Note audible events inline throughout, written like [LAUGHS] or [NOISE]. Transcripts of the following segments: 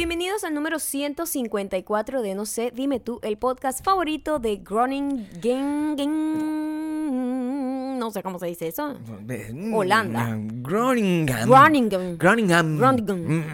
Bienvenidos al número 154 de No sé, dime tú, el podcast favorito de Groningen. No sé cómo se dice eso. Holanda. Groningen. Groningen. Groningen. Groningen.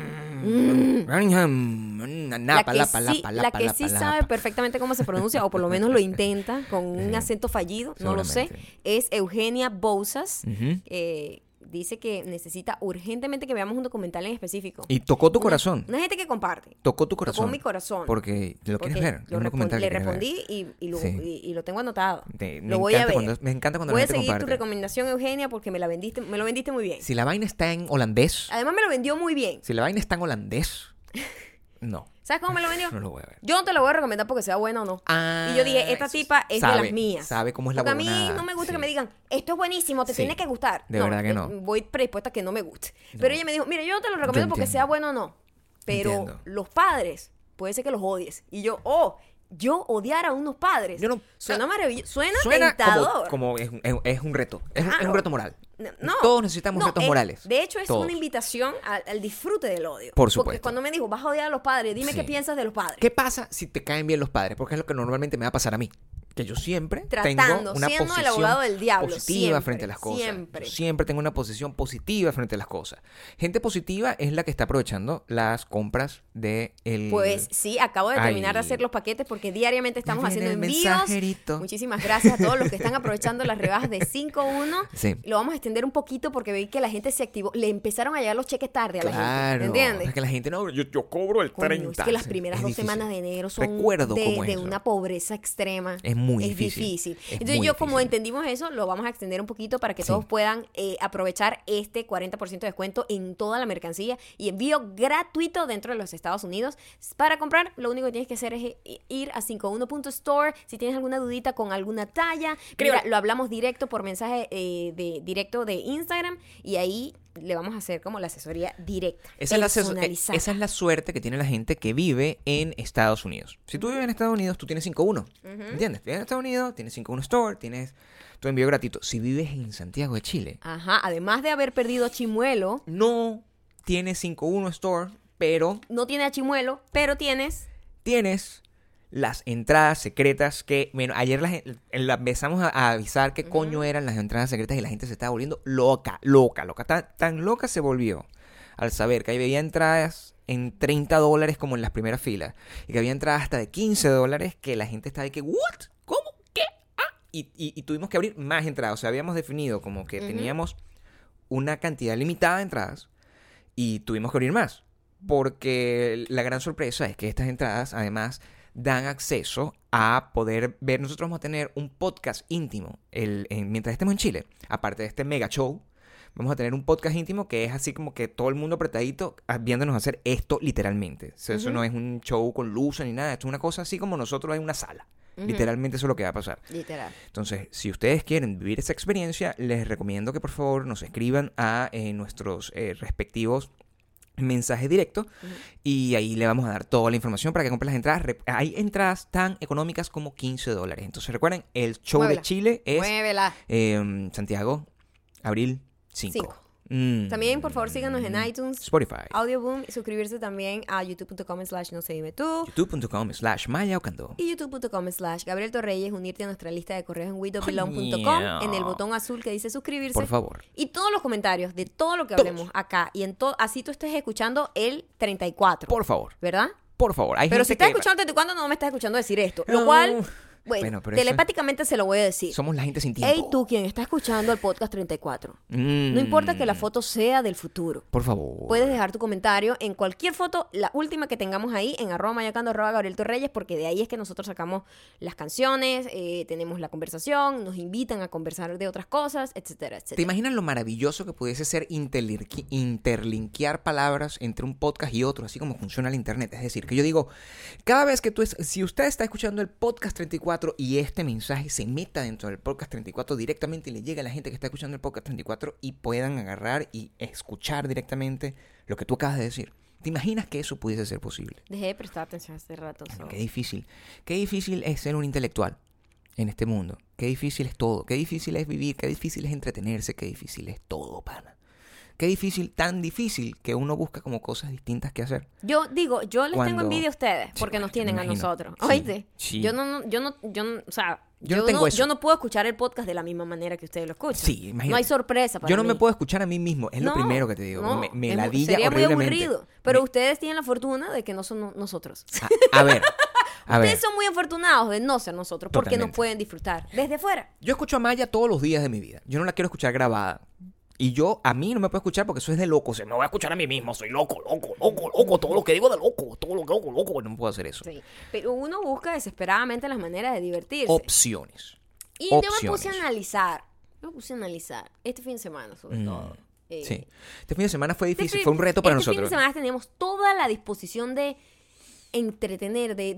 Mm. Groningen. La que, sí, la que sabe perfectamente cómo se pronuncia, o por lo menos lo intenta con un [LAUGHS] Eh, acento fallido, no lo sé, es Eugenia Bousas. Ujú. eh, dice que necesita urgentemente que veamos un documental en específico. Y tocó tu Una- corazón. Una gente que comparte. Tocó tu corazón. Tocó mi corazón. Porque lo Porque quieres ver. lo un respon- documental le respondí y, y lo, Sí. y- y lo tengo anotado. Te- lo voy a ver. cuando- me encanta cuando la voy a gente seguir tu recomendación, Eugenia, porque me la vendiste, me lo vendiste muy bien. Si la vaina está en holandés, Además me lo vendió muy bien. si la vaina está en holandés, [LAUGHS] no, ¿Sabes cómo me lo vendió? no lo voy a ver. Yo no te lo voy a recomendar porque sea bueno o no. Ah, y yo dije, esta eso tipa es de las mías. Sabe cómo es la Porque a mí no me gusta que me digan, esto es buenísimo, te Sí, tiene que gustar. de verdad que no. Voy predispuesta a que no me guste. Pero ella me dijo, mira, yo no te lo recomiendo porque sea bueno o no. Pero Entiendo. los padres, puede ser que los odies. Y yo, oh, yo odiar a unos padres. Yo no- suena maravilloso, suena, Suena tentador. como es, es- es un reto. Es, un- es un reto moral. No. Todos necesitamos No, retos es- morales. De hecho, es Todos. una invitación al, al disfrute del odio. Por Porque supuesto. cuando me dijo, vas a odiar a los padres, dime Sí. qué piensas de los padres. ¿Qué pasa si te caen bien los padres? Porque es lo que normalmente me va a pasar a mí. Que yo siempre Tratando, tengo una siendo el posición abogado del diablo, positiva siempre, frente a las cosas. siempre. Yo siempre tengo una posición positiva frente a las cosas. Gente positiva es la que está aprovechando las compras de el Pues sí, acabo de terminar de hacer los paquetes porque diariamente estamos haciendo el envíos. mensajerito. Muchísimas gracias a todos los que están aprovechando las rebajas de [LAUGHS] 5.1. Sí. Lo vamos a extender un poquito porque vi que la gente se activó. Le empezaron a llegar los cheques tarde a la Claro. gente. ¿Entiendes? Es que la gente no, yo, yo cobro el Coño, 30. es que las primeras dos difícil. semanas de enero son Recuerdo de, cómo es de eso. una pobreza extrema. Es muy Es difícil. difícil. Es Entonces muy yo como difícil. entendimos eso, lo vamos a extender un poquito para que Sí. todos puedan eh, aprovechar este 40% de descuento en toda la mercancía y envío gratuito dentro de los Estados Unidos. Para comprar, lo único que tienes que hacer es i- ir a 51.store. Si tienes alguna dudita con alguna talla, mira, lo hablamos directo por mensaje eh, de directo de Instagram y ahí le vamos a hacer como la asesoría directa. Esa es, la, eh, personalizada. esa es la suerte que tiene la gente que vive en Estados Unidos. Si tú vives en Estados Unidos, tú tienes 5.1. ¿Entiendes? Vives en Estados Unidos, tienes 5.1 Store, tienes tu envío gratuito. Si vives en Santiago de Chile, Ajá, además de haber perdido Chimuelo, no tienes 5.1 Store, pero no tiene a Chimuelo, pero tienes tienes las entradas secretas que, bueno, ayer las, la empezamos a, a avisar qué coño eran las entradas secretas y la gente se estaba volviendo loca, loca, loca. Tan, tan loca se volvió al saber que había entradas en 30 dólares como en las primeras filas y que había entradas hasta de 15 dólares que la gente estaba de que, ¿what? ¿Cómo? ¿Qué? Ah. Y, y- y tuvimos que abrir más entradas. O sea, habíamos definido como que teníamos una cantidad limitada de entradas y tuvimos que abrir más. Porque la gran sorpresa es que estas entradas además dan acceso a poder ver. Nosotros vamos a tener un podcast íntimo el, en- mientras estemos en Chile. Aparte de este mega show, vamos a tener un podcast íntimo que es así como que todo el mundo apretadito ah, viéndonos hacer esto literalmente. O sea, Eso no es un show con luces ni nada. Esto es una cosa así como nosotros en una sala. Literalmente eso es lo que va a pasar. literal. Entonces, si ustedes quieren vivir esa experiencia, les recomiendo que por favor nos escriban a eh, nuestros eh, respectivos mensajes directos y ahí le vamos a dar toda la información para que compren las entradas. Hay entradas tan económicas como 15 dólares. Entonces recuerden, el show de Chile es eh, Santiago, abril 5. Cinco. También, por favor, síganos en iTunes, Spotify, Audioboom y suscribirse también a youtube.com slash no se dime tú youtube.com slash Maya y youtube.com slash Gabriel Torreyes, unirte a nuestra lista de correos en widowbelong.com Coño. en el botón azul que dice suscribirse. Por favor. Y todos los comentarios de todo lo que Todos. hablemos acá y en todo, así tú estés escuchando el 34. Por favor, ¿Verdad? por favor. Hay Pero si gente estás que- escuchando desde cuando no me estás escuchando decir esto. Lo cual, bueno, Bueno, pero telepáticamente se lo voy a decir. Somos la gente sin tiempo. Hey, tú quien está escuchando el podcast 34. Mm. No importa que la foto sea del futuro. Por favor. Puedes dejar tu comentario en cualquier foto, la última que tengamos ahí, en arroba mayacando, arroba Gabriel Torreyes, porque de ahí es que nosotros sacamos las canciones, eh, tenemos la conversación, nos invitan a conversar de otras cosas, etcétera, ¿Te etcétera. imaginas lo maravilloso que pudiese ser interlinqui- interlinkear palabras entre un podcast y otro, así como funciona el internet? Es decir, que yo digo, cada vez que tú, es- si usted está escuchando el podcast 34 y este mensaje se meta dentro del podcast 34 directamente y le llega a la gente que está escuchando el podcast 34 y puedan agarrar y escuchar directamente lo que tú acabas de decir. ¿Te imaginas que eso pudiese ser posible? Dejé de prestar atención hace rato. So. qué difícil. Qué difícil es ser un intelectual en este mundo. Qué difícil es todo. Qué difícil es vivir. Qué difícil es entretenerse. Qué difícil es todo, pana. Qué difícil, tan difícil que uno busca como cosas distintas que hacer. Yo digo, yo les tengo envidia a ustedes Sí, porque nos tienen a nosotros. ¿Oíste? sí. Yo no, yo no, yo no, o sea, Yo yo, no tengo no, eso. yo no puedo escuchar el podcast de la misma manera que ustedes lo escuchan. Sí, imagínate. No hay sorpresa para Yo no mí. me puedo escuchar a mí mismo, es lo primero que te digo. me me es ladilla sería muy aburrido. Pero Me- ustedes tienen la fortuna de que no son no- nosotros. [LAUGHS] a, a ver, [LAUGHS] a ver. Ustedes son muy afortunados de no ser nosotros porque nos pueden disfrutar desde fuera. Yo escucho a Maya todos los días de mi vida. Yo no la quiero escuchar grabada. Y yo, a mí no me puedo escuchar porque eso es de loco. O sea, me voy a escuchar a mí mismo. Soy loco, loco, loco, loco. Todo lo que digo de loco. Todo lo que hago, loco. No puedo hacer eso. Sí. Pero uno busca desesperadamente las maneras de divertirse. Opciones. y yo me puse a analizar. Yo me puse a analizar este fin de semana, sobre todo. Eh, Mm, Sí. Este fin de semana fue este difícil. Fue un reto para este fin nosotros. de semana teníamos toda la disposición de entretener, de,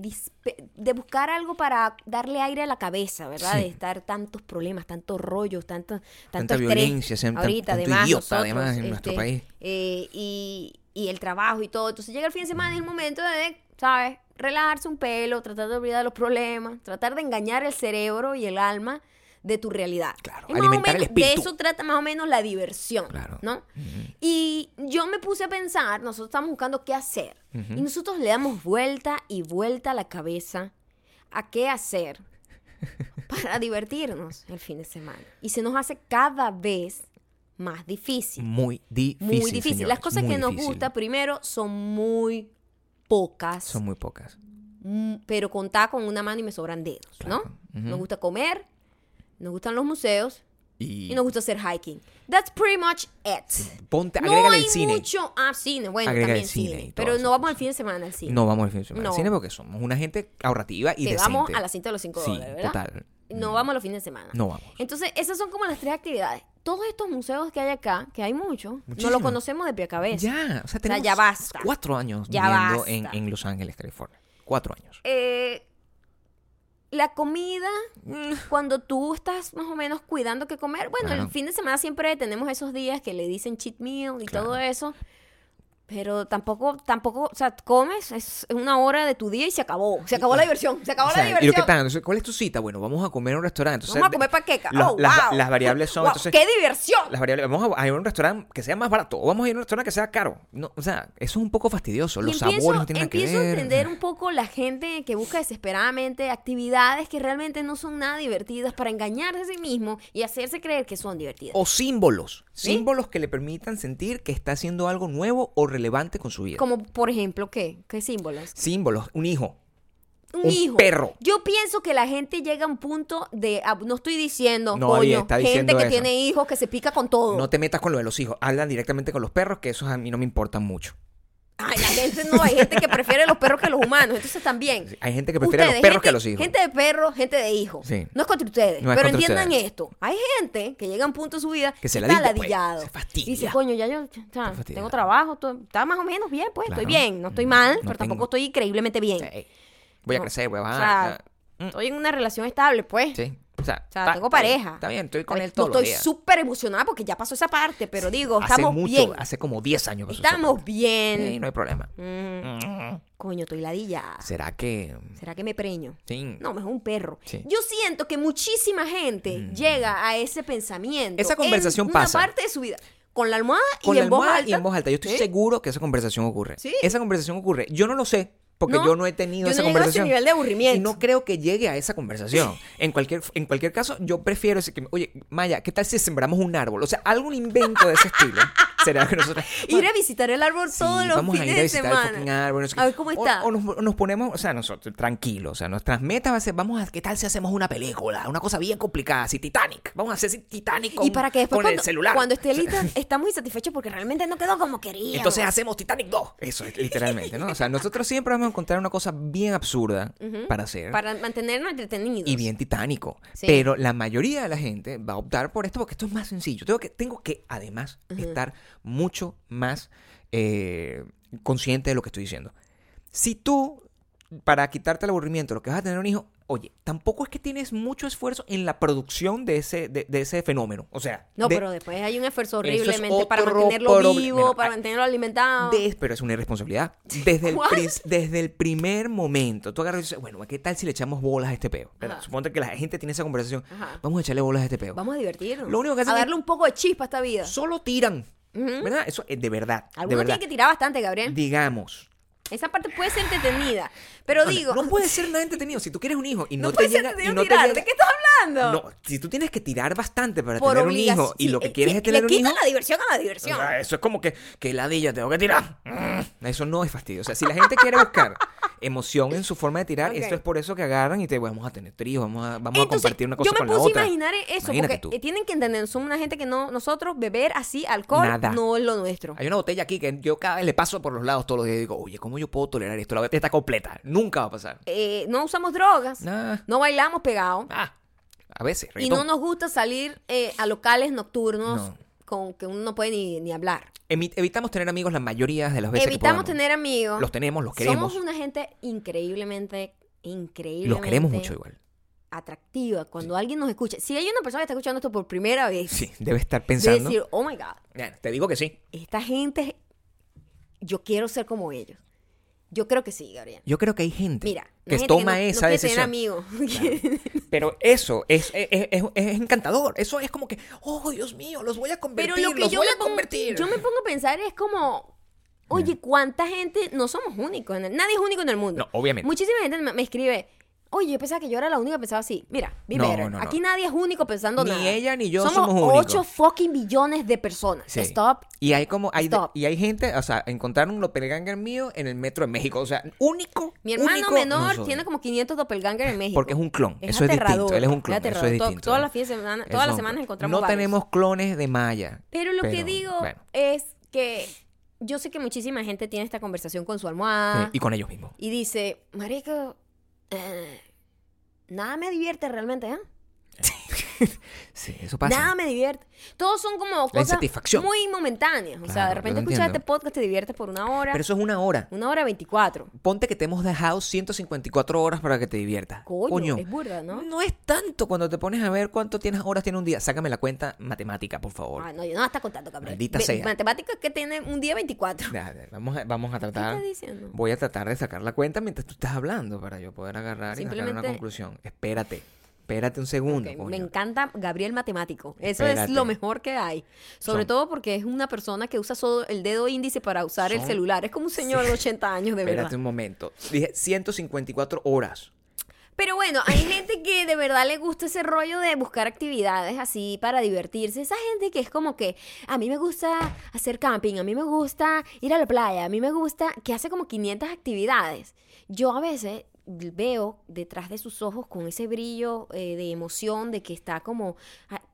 de buscar algo para darle aire a la cabeza, ¿verdad? Sí. De estar tantos problemas, tantos rollos, tanto, tanto Tanta estrés. violencia, tan- ahorita, tanto además, idiota, nosotros, además, en nuestro este, país. eh, y, y el trabajo y todo. Entonces llega el fin de semana y es el momento de, ¿sabes? Relajarse un pelo, tratar de olvidar los problemas, tratar de engañar el cerebro y el alma de tu realidad. Claro, Es el menos- De eso trata más o menos la diversión, Claro. ¿no? Y yo me puse a pensar, nosotros estamos buscando qué hacer. Y nosotros le damos vuelta y vuelta a la cabeza a qué hacer [LAUGHS] para divertirnos el fin de semana. Y se nos hace cada vez más difícil. Muy difícil. Muy difícil. señores, Las cosas que nos difícil. gusta, primero, son muy pocas. Son muy pocas. Mm, pero contar con una mano y me sobran dedos, ¿no? Ujú. Nos gusta comer, nos gustan los museos Y, y nos gusta hacer hiking. That's pretty much it. ponte, No agrégale hay el cine. mucho. Ah, cine, bueno, Agrega también el cine cine. y todas pero esas no vamos al fin de semana al cine. No vamos al fin de semana al No. cine porque somos una gente ahorrativa y que decente. vamos a la cinta de los 5 Sí, dólares, ¿verdad? total. No vamos a los fines de semana. No vamos. Entonces, esas son como las tres actividades. Todos estos museos que hay acá, que hay muchos, no Muchísimos. los conocemos de pie a cabeza. Ya, o sea, tenemos ya basta. cuatro años Ya viviendo en, basta. en Los Ángeles, California. Cuatro años. Eh, la comida, cuando tú estás más o menos cuidando qué comer, bueno, Claro. el fin de semana siempre tenemos esos días que le dicen cheat meal y Claro. todo eso. Pero tampoco, tampoco, o sea, comes, es una hora de tu día y se acabó. Se acabó la diversión, se acabó O sea, la ¿Y lo diversión. que tal? Entonces, ¿Cuál es tu cita? Bueno, vamos a comer en un restaurante. Entonces, Vamos a comer panqueca. la- oh, las, wow. las variables son, Wow, entonces, ¡Qué diversión! las variables, vamos a, ir a un restaurante que sea más barato o vamos a ir a un restaurante que sea caro. No, o sea, eso es un poco fastidioso. Los empiezo, sabores no tienen nada que empiezo ver. a entender un poco la gente que busca desesperadamente actividades que realmente no son nada divertidas para engañarse a sí mismo y hacerse creer que son divertidas. O símbolos. ¿Sí? Símbolos que le permitan sentir que está haciendo algo nuevo o relevante con su vida. Como, por ejemplo, ¿qué? ¿Qué símbolos? Símbolos. Un hijo. Un, Un hijo. perro. Yo pienso que la gente llega a un punto de... ah, No estoy diciendo, No, coño, está gente que eso. tiene hijos que se pica con todo. No te metas con lo de los hijos. Hablan directamente con los perros, que esos a mí no me importan mucho. Ay, la gente no, hay gente que prefiere los perros que los humanos, entonces también. Sí, Hay gente que prefiere a los Ustedes, perros gente- que los hijos. Gente de perros, gente de hijos. Sí. No es contra ustedes. No es pero contra entiendan ustedes. esto. Hay gente que llega a un punto de su vida Que se está pues, ladillado. se fastidia. Y dice, coño, ya yo tengo trabajo, to- está más o menos bien, pues, Claro. estoy bien. No estoy mal, No pero tampoco estoy increíblemente bien. Sí. Voy a crecer, voy a o bajar. sea, mm, Estoy en una relación estable, pues. Sí. O sea, O sea, está- tengo pareja. Está bien, estoy con Eh, él no todos los estoy súper emocionada porque ya pasó esa parte, pero digo, hace estamos mucho, bien. hace como 10 años. esa Estamos bien. Sí, no hay problema. Mm, Mm. Coño, estoy ladillada. ¿Será que...? ¿Será que me preño? Sí. No, mejor un perro. Sí. Mm. Yo siento que muchísima gente llega a ese pensamiento. Esa conversación en pasa. Una parte de su vida. Con la almohada Con y la en voz alta. y en voz alta. Yo estoy seguro que esa conversación ocurre. Sí. Esa conversación ocurre. Yo no lo sé, porque No, yo no he tenido yo esa no a ese conversación. nivel de aburrimiento. Y no creo que llegue a esa conversación. [LAUGHS] En cualquier, en cualquier caso, yo prefiero decir que, oye, Maya, ¿qué tal si sembramos un árbol? O sea, algún invento de ese estilo. [LAUGHS] Será que nosotros... Ir a visitar el árbol Sí, todos los vamos a fines ir a de visitar el semana. fucking árbol. no sé qué. A ver cómo está. O, nos, nos ponemos, o sea, nosotros, tranquilos. O sea, nuestras metas va a ser, vamos a, ¿qué tal si hacemos una película? Una cosa bien complicada, así Titanic. Vamos a hacer así Titanic con, y para que después con cuando, el celular. cuando esté [LAUGHS] lista estamos insatisfechos porque realmente no quedó como queríamos. Entonces hacemos Titanic 2. Eso es literalmente, ¿no? O sea, nosotros siempre vamos a encontrar una cosa bien absurda para hacer. para mantenernos entretenidos. Y bien titánico. Sí. Pero la mayoría de la gente va a optar por esto porque esto es más sencillo. Tengo que, tengo que además, estar mucho más eh, consciente de lo que estoy diciendo. Si tú, para quitarte el aburrimiento, lo que vas a tener un hijo, oye, tampoco es que tienes mucho esfuerzo en la producción de ese, de, de ese fenómeno. O sea, No, de- pero después hay un esfuerzo es horriblemente para mantenerlo vivo, para Ah, mantenerlo alimentado. de- pero es una irresponsabilidad. Desde el, [LAUGHS] desde el primer momento, tú agarras y dices, bueno, ¿qué tal si le echamos bolas a este peo? Suponte que la gente tiene esa conversación. Ajá. Vamos a echarle bolas a este peo. Vamos a divertirnos. Lo único que hacen a es- darle un poco de chispa a esta vida. Solo tiran. ¿Verdad? Eso es de verdad. de Algunos verdad. tienen que tirar bastante, Gabriel. Digamos. Esa parte puede ser entretenida. Pero digo. No puede ser nada entretenido. Si tú quieres un hijo y no, no te puede ser llega. y no te tirar. llega- ¿De qué estás hablando? No, si tú tienes que tirar bastante para Por tener un hijo y lo que quieres es tener le un hijo. la diversión a la o diversión. sea, eso es como que, que ladilla, tengo que tirar. Mm, Eso no es fastidio. O sea, si la gente quiere buscar emoción en su forma de tirar, Ok. esto es por eso que agarran y te vamos a tener tríos, vamos a, vamos a compartir una cosa yo me con la puse otra. a imaginar eso, Imagínate porque tú. eh, tienen que entender, somos una gente que no, nosotros beber así alcohol Nada. no es lo nuestro. Hay una botella aquí que yo cada vez le paso por los lados todos los días y digo, oye, ¿cómo yo puedo tolerar esto? La botella está completa. Nunca va a pasar. Eh, no usamos drogas, Nah. no bailamos pegados Ah, a veces. y reggaetón. no nos gusta salir eh, a locales nocturnos No. con que uno no puede ni, ni hablar. Evitamos tener amigos la mayoría de las veces Evitamos tener amigos. Los tenemos, los queremos. Somos una gente increíblemente, increíblemente los queremos mucho igual. atractiva. Cuando alguien nos escucha, si hay una persona que está escuchando esto por primera vez, Sí, debe estar pensando. decir, oh my God, te digo que sí. esta gente, yo quiero ser como ellos. Yo creo que sí, Gabriel. Yo creo que hay gente Mira, que gente toma no- no esa quiere decisión. tener amigos. [LAUGHS] Pero eso es, es, es- es encantador. Eso es como que, oh, Dios mío, los voy a convertir. Pero lo que los yo voy me, a pongo, convertir. yo me pongo a pensar es como, oye, ¿cuánta gente? No somos únicos. en el- nadie es único en el mundo. No, obviamente. Muchísima gente me, me escribe, oye, yo pensaba que yo era la única que pensaba así. Mira, be No, better. no, no. Aquí nadie es único pensando Ni nada. ella ni yo somos somos únicos. 8 fucking billones de personas. Sí. Stop. Y hay como, hay, Stop. y hay gente, o sea, encontraron un doppelganger mío en el metro de México. O sea, único. Mi hermano único, menor tiene como 500 doppelganger en México. Porque es un clon. Es eso es distinto. aterrador, Él es un es clon. Eso es aterrador. Distinto. todas las fines de semana- Eso todas las semanas encontramos No varios. tenemos clones de Maya. Pero lo que digo bueno. es que yo sé que muchísima gente tiene esta conversación con su almohada. Y con ellos mismos. Y dice, marico, eh, nada me divierte realmente, ¿eh? [LAUGHS] Sí, eso pasa. Nada me divierte. Todos son como cosas muy momentáneas. o sea, de repente escuchas este podcast, te diviertes por una hora, Pero eso es una hora. una hora 24. Ponte que te hemos dejado 154 horas para que te diviertas. Coño, es burda, ¿no? No es tanto cuando te pones a ver cuánto tienes horas tiene un día. Sácame la cuenta matemática, por favor. Ah, no, yo no está contando, cabrón. Maldita Ve- sea. Matemáticas que tiene un día 24. Ya, ya, Vamos a, vamos a tratar. estás diciendo? Voy a tratar de sacar la cuenta mientras tú estás hablando para yo poder agarrar y sacar una conclusión. Espérate. Espérate un segundo. Me encanta Gabriel Matemático. Eso Espérate. es lo mejor que hay. Sobre Son- todo porque es una persona que usa solo el dedo índice para usar el celular. Es como un señor de 80 años, de Espérate verdad. un momento. Dije 154 horas. Pero bueno, hay gente que de verdad le gusta ese rollo de buscar actividades así para divertirse. Esa gente que es como que a mí me gusta hacer camping, a mí me gusta ir a la playa, a mí me gusta que hace como 500 actividades. Yo a veces veo detrás de sus ojos con ese brillo eh, de emoción de que está como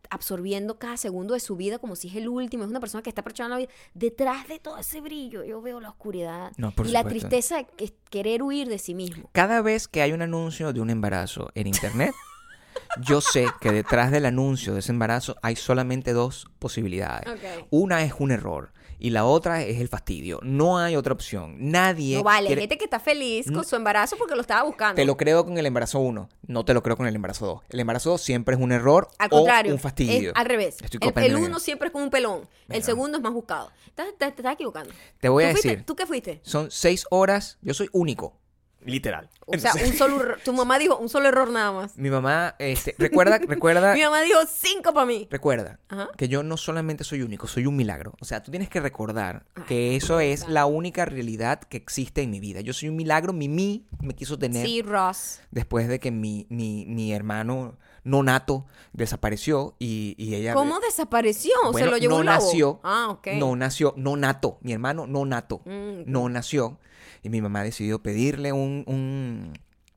absorbiendo cada segundo de su vida como si es el último, es una persona que está aprovechando la vida. Detrás de todo ese brillo yo veo la oscuridad No, y la tristeza de que- querer huir de sí mismo. Cada vez que hay un anuncio de un embarazo en internet, [LAUGHS] yo sé que detrás del anuncio de ese embarazo hay solamente dos posibilidades. Una es un error y la otra es el fastidio. No hay otra opción. Nadie. No vale, quiere- gente que está feliz con su embarazo porque lo estaba buscando. Te lo creo con el embarazo 1, no te lo creo con el embarazo 2. El embarazo 2 siempre es un error al o contrario, un fastidio. es al revés. Estoy El, copiando el bien. uno siempre es con un pelón, el segundo es más buscado. Te, te estás equivocando. Te voy ¿Tú a fuiste- decir, ¿Tú qué fuiste? son seis horas, yo soy único, literal. O sea, Entonces, un solo [LAUGHS] error. Tu mamá dijo un solo error nada más. mi mamá, este, recuerda, [LAUGHS] recuerda, Mi mamá dijo cinco para mí. recuerda Ajá. que yo no solamente soy único, soy un milagro. O sea, tú tienes que recordar que eso es la única realidad que existe en mi vida. Yo soy un milagro, Mimi me quiso tener Sí, Ross. después de que mi, mi, mi hermano no nato desapareció y, y ella... ¿Cómo desapareció? ¿Se Bueno, lo llevó no un lobo? nació. Ah, ok. No nació, no nato. Mi hermano no nato. Mm. No nació. Y mi mamá decidió pedirle un, un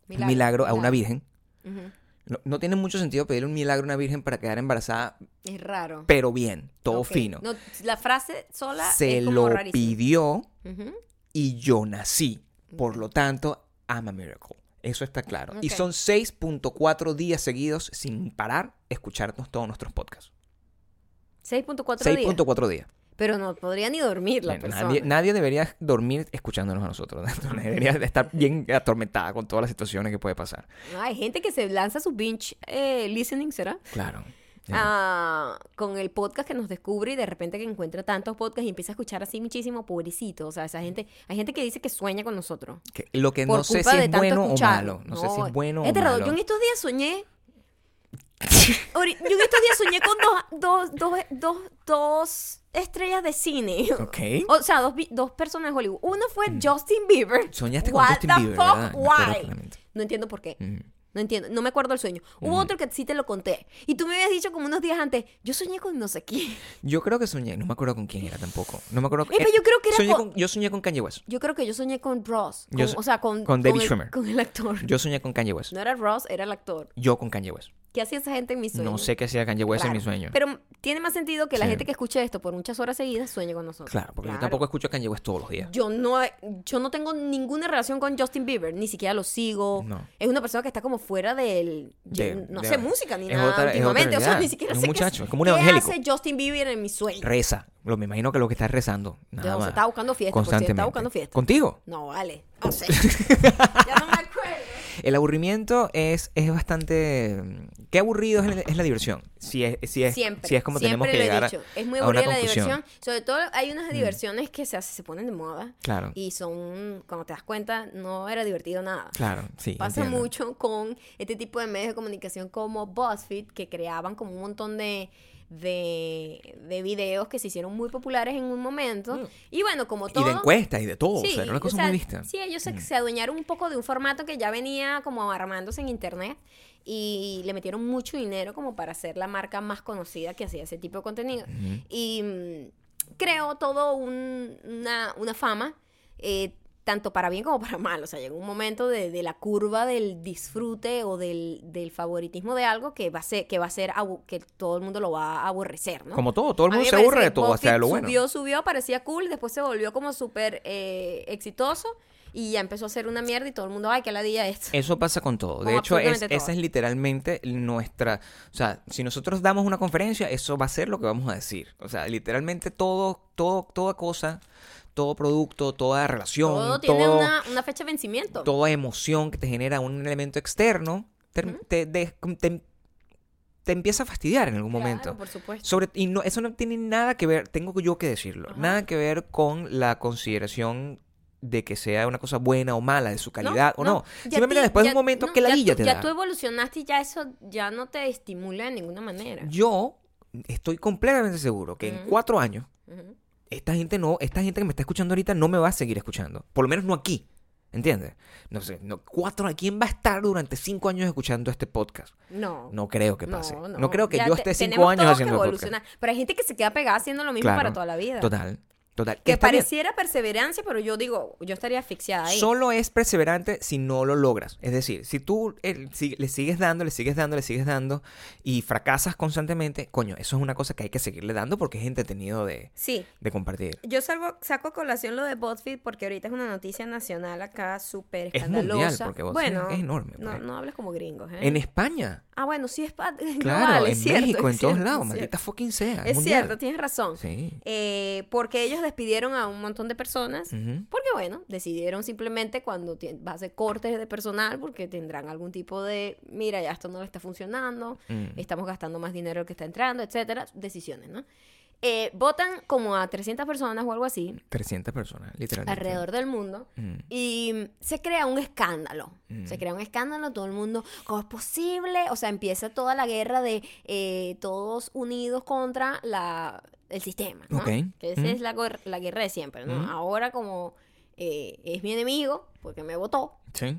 Milagro, milagro, a una virgen. No, no tiene mucho sentido pedirle un milagro a una virgen para quedar embarazada, Es raro. pero bien, todo fino. No, la frase sola Se es como lo pidió y yo nací. Por lo tanto, I'm a miracle. Eso está claro. Y son 6.4 días seguidos sin parar escucharnos todos nuestros podcasts. 6.4 días. 6.4 días. Pero no podría ni dormir la persona. nadie, nadie debería dormir escuchándonos a nosotros. [LAUGHS] debería de estar bien atormentada con todas las situaciones que puede pasar. No, hay gente que se lanza su binge eh, listening, ¿será? Claro. Ah, con el podcast que nos descubre y de repente que encuentra tantos podcasts y empieza a escuchar así muchísimo, pobrecito. O sea, esa gente, hay gente que dice que sueña con nosotros. Que- lo que no sé si es bueno o malo. No, sé si es bueno es o malo. Yo en estos días soñé. [LAUGHS] Yo en estos días soñé con dos, dos, dos, dos, dos estrellas de cine. Ok. O sea, dos, dos personas de Hollywood. Uno fue Justin Bieber. Soñaste con What Justin the Bieber, fuck? ¿verdad? Why? No entiendo por qué. Ujú. No entiendo, no me acuerdo el sueño. Hubo otro que sí te lo conté. Y tú me habías dicho como unos días antes, yo soñé con no sé quién. Yo creo que soñé, no me acuerdo con quién era tampoco. No me acuerdo. Eh, pero yo creo que era soñé con- con- Yo soñé con Kanye West. Yo creo que yo soñé con Ross. Yo so- o sea, con, con David Schwimmer. Con el actor. Yo soñé con Kanye West. No era Ross, era el actor. Yo con Kanye West. ¿Qué hacía esa gente en mis sueños? No sé qué hacía Kanye West en mi sueño. Pero tiene más sentido que la Sí. gente que escuche esto por muchas horas seguidas sueñe con nosotros. Claro, porque yo tampoco escucho a Kanye West todos los días. Yo no, yo no tengo ninguna relación con Justin Bieber, ni siquiera lo sigo. No. Es una persona que está como fuera del. De- no de- sé música ni nada otra- últimamente. o sea, ni siquiera Es un sé muchacho, qué, es como un qué evangélico. hace Justin Bieber en mi sueño. Reza. Lo, me imagino que lo que está rezando. Nada Yo, se más. estaba buscando fiesta, por Constantemente. estaba buscando fiesta. ¿Contigo? No, vale. No [LAUGHS] sé. ya no me acuerdo. El aburrimiento es, es bastante... Qué aburrido es la, es la diversión. Si es, si es, Siempre. si es como tenemos que llegar a, dicho. Es muy a una aburrida la. Mm. diversión. Sobre todo hay unas diversiones que se, hace- se ponen de moda. Claro. Y son, cuando te das cuenta, no era divertido nada. Claro, sí. Pasa entiendo. mucho con este tipo de medios de comunicación como BuzzFeed, que creaban como un montón de, de, de videos que se hicieron muy populares en un momento. Y bueno, como todo... Mm. Y de encuestas y de todo. Sí, o sea, era una cosa o sea, muy vista. Sí, ellos Mm. se, se adueñaron un poco de un formato que ya venía como armándose en internet y le metieron mucho dinero como para ser la marca más conocida que hacía ese tipo de contenido. Ujú. Y mm, creó todo un- una, una fama, eh, tanto para bien como para mal. O sea, llegó un momento de, de la curva del disfrute o del, del favoritismo de algo que va a ser, que va a ser que todo el mundo lo va a aborrecer, ¿no? Como todo, todo el mundo se aburre de todo, hasta de lo bueno. Subió, subió, parecía cool, después se volvió como súper eh, exitoso y ya empezó a ser una mierda y todo el mundo, ay, qué ladilla esto. Eso pasa con todo. De Con hecho, es, esa es literalmente nuestra... O sea, si nosotros damos una conferencia, eso va a ser lo que vamos a decir. O sea, literalmente todo, todo, toda cosa, todo producto, toda relación, Todo tiene todo- una, una fecha de vencimiento. toda emoción que te genera un elemento externo, te, te, de- te- te empieza a fastidiar en algún Claro, momento. por supuesto. Sobre, y no, eso no tiene nada que ver, tengo yo que decirlo, nada que ver con la consideración de que sea una cosa buena o mala, de su calidad o no. Ya Simplemente ti- después de ya- un momento no, que la ya guilla te Ya da. tú evolucionaste y ya eso ya no te estimula de ninguna manera. Yo estoy completamente seguro que en Ujú. cuatro años. Esta gente no, esta gente que me está escuchando ahorita no me va a seguir escuchando. Por lo menos no aquí. ¿Entiendes? No sé, no, cuatro, ¿quién va a estar durante cinco años escuchando este podcast? No. No creo que pase. No, No, no. creo que Ya yo te- esté cinco años haciendo que podcast. Pero hay gente que se queda pegada haciendo lo mismo Claro. para toda la vida. Total, total. Que bien. pareciera perseverancia, pero yo digo, yo estaría asfixiada ahí. Solo es perseverante si no lo logras. Es decir, si tú eh, si- le sigues dando, le sigues dando, le sigues dando y fracasas constantemente, coño, eso es una cosa que hay que seguirle dando porque es entretenido de, Sí. de compartir. Yo salgo, saco a colación lo de BuzzFeed porque ahorita es una noticia nacional acá súper Es mundial, escandalosa. porque BuzzFeed bueno, es enorme, No, no hables como gringos, ¿eh? En España, Ah, bueno, sí es [LAUGHS] claro, en es cierto, México, es en todos lados, es maldita fucking sea. Es cierto, tienes razón. Sí. Eh, porque ellos despidieron a un montón de personas. Porque bueno, decidieron simplemente cuando va a hacer cortes de personal porque tendrán algún tipo de, mira, ya esto no está funcionando, Mm. estamos gastando más dinero que está entrando, etcétera, decisiones, ¿no? Eh, votan como a 300 personas o algo así 300 personas, literalmente. alrededor del mundo Mm. y se crea un escándalo. Mm. Se crea un escándalo, todo el mundo, ¿cómo es posible? O sea, empieza toda la guerra de eh, todos unidos contra la, el sistema, ¿no? Ok. Que esa Mm. es la, la guerra de siempre, ¿no? Mm. Ahora como eh, es mi enemigo, porque me votó, Sí,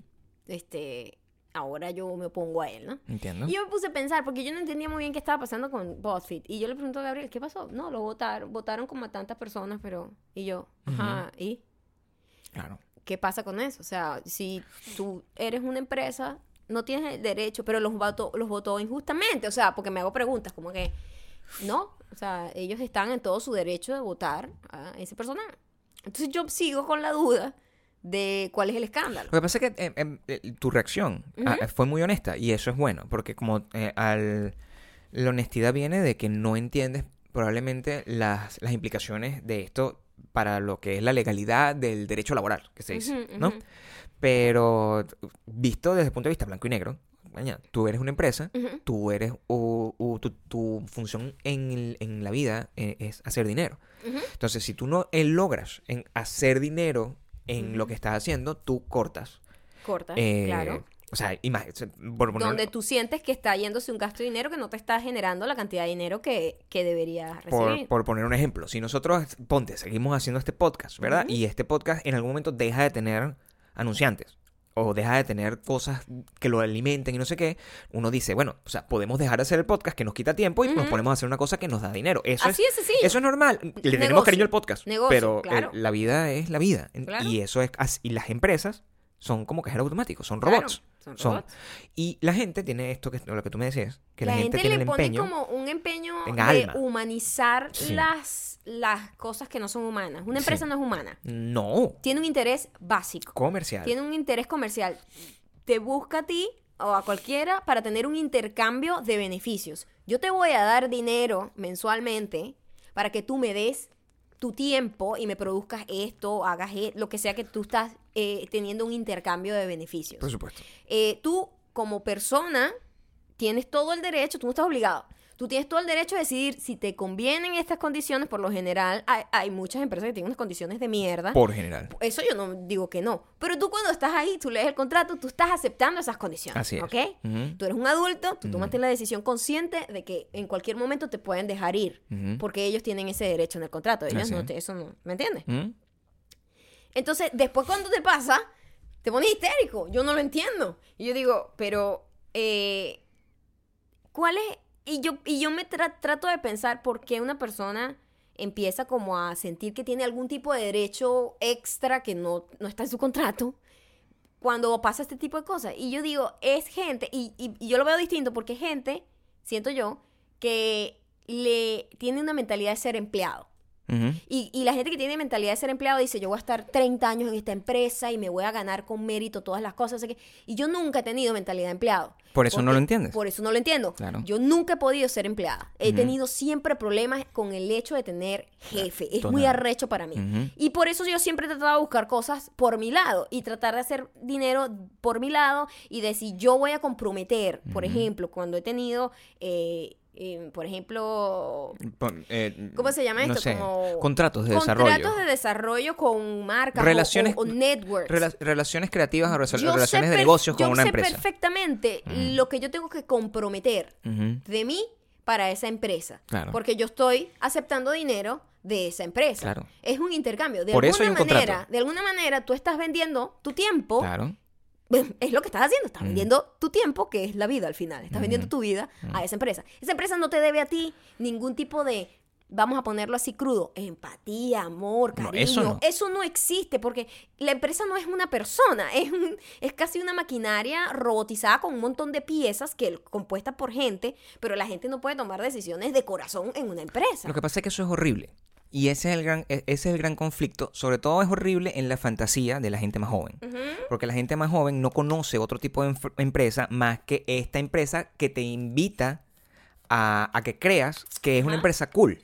este, ahora yo me opongo a él, ¿no? entiendo. Y yo me puse a pensar, porque yo no entendía muy bien qué estaba pasando con BuzzFeed. Y yo le pregunto a Gabriel, ¿qué pasó? No, lo votaron, votaron como a tantas personas, pero... Y yo, ajá, ¿y? Claro. ¿qué pasa con eso? O sea, si tú eres una empresa, no tienes el derecho, pero los votó, los votó injustamente. O sea, porque me hago preguntas como que, no, o sea, ellos están en todo su derecho de votar a ese personaje. Entonces yo sigo con la duda de cuál es el escándalo. Lo que pasa es que eh, em, eh, tu reacción ah, fue muy honesta y eso es bueno, porque como eh, al, la honestidad viene de que no entiendes probablemente las, las implicaciones de esto para lo que es la legalidad del derecho laboral, que se dice, ¿no? Pero visto desde el punto de vista blanco y negro, tú eres una empresa, tú eres, u- tu, tu función en, el- en la vida eh, es hacer dinero. Entonces, si tú no eh, logras en hacer dinero en lo que estás haciendo, tú cortas. Corta, Eh, claro. O sea, imagínate, donde tú sientes que está yéndose un gasto de dinero que no te está generando la cantidad de dinero que, que deberías recibir. por, por poner un ejemplo, si nosotros, ponte, seguimos haciendo este podcast, ¿verdad? Y este podcast en algún momento deja de tener anunciantes o deja de tener cosas que lo alimenten y no sé qué, uno dice, bueno, o sea, podemos dejar de hacer el podcast que nos quita tiempo y nos ponemos a hacer una cosa que nos da dinero. Eso Así es, es. Eso es normal. Le tenemos cariño al podcast, Negocio, pero eh, la vida es la vida. Claro. Y eso es. Y las empresas son como cajeros automáticos, son robots. son Son- robots. Y la gente tiene esto que lo que tú me decías, que la, la gente, gente, tiene le el pone empeño. como un empeño de alma. humanizar Sí. las, las cosas que no son humanas. Una empresa Sí. no es humana. No, Tiene un interés básico. comercial. Tiene un interés comercial. Te busca a ti o a cualquiera para tener un intercambio de beneficios. Yo te voy a dar dinero mensualmente para que tú me des tu tiempo y me produzcas esto, hagas e- lo que sea que tú estás eh, teniendo un intercambio de beneficios. Por supuesto. Eh, tú, como persona, tienes todo el derecho, tú no estás obligado. Tú tienes todo el derecho a decidir si te convienen estas condiciones. Por lo general, hay, hay muchas empresas que tienen unas condiciones de mierda. Por general. Eso yo no digo que no. Pero tú cuando estás ahí, tú lees el contrato, tú estás aceptando esas condiciones. Así es. ¿Ok? Tú eres un adulto, tú tomaste la decisión consciente de que en cualquier momento te pueden dejar ir. Porque ellos tienen ese derecho en el contrato. Ellos Así no te- eso no. ¿Me entiendes? Entonces, después cuando te pasa, te pones histérico. Yo no lo entiendo. Y yo digo, pero, eh, ¿cuál es? Y yo, y yo me tra- trato de pensar por qué una persona empieza como a sentir que tiene algún tipo de derecho extra que no, no está en su contrato cuando pasa este tipo de cosas. Y yo digo, es gente, y, y- y yo lo veo distinto porque es gente, siento yo, que le tiene una mentalidad de ser empleado. Y, y la gente que tiene mentalidad de ser empleado dice, yo voy a estar 30 años en esta empresa y me voy a ganar con mérito todas las cosas. qué. Y yo nunca he tenido mentalidad de empleado. Por eso no lo entiendes. Por eso no lo entiendo. Claro. Yo nunca he podido ser empleada. He tenido siempre problemas con el hecho de tener jefe. Es muy arrecho para mí. Y por eso yo siempre he tratado de buscar cosas por mi lado y tratar de hacer dinero por mi lado y de si yo voy a comprometer, por ejemplo, cuando he tenido, eh, eh, por ejemplo, eh, ¿Cómo se llama no esto? sé, Como contratos de contratos desarrollo. de desarrollo con marcas o- Relaciones- o, o networks. Rela- relaciones creativas o rela- Yo relaciones sé de negocios con yo una sé empresa. perfectamente Mm. lo que yo tengo que comprometer de mí para esa empresa. Claro. Porque yo estoy aceptando dinero de esa empresa. Claro. Es un intercambio. De Por alguna eso hay un manera, contrato. de alguna manera tú estás vendiendo tu tiempo. Claro. [LAUGHS] Es lo que estás haciendo, estás Mm. vendiendo tu tiempo, que es la vida al final. Estás vendiendo Ujú. tu vida Mm. a esa empresa. Esa empresa no te debe a ti ningún tipo de, vamos a ponerlo así crudo, empatía, amor, No, cariño. eso no. Eso no existe porque la empresa no es una persona, [LAUGHS] es, un- es casi una maquinaria robotizada con un montón de piezas que compuesta por gente, pero la gente no puede tomar decisiones de corazón en una empresa. Lo que pasa es que eso es horrible. Y ese es el gran, e- ese es el gran conflicto. Sobre todo es horrible en la fantasía de la gente más joven. Porque la gente más joven no conoce otro tipo de empresa más que esta empresa que te invita a, a que creas que es una empresa cool.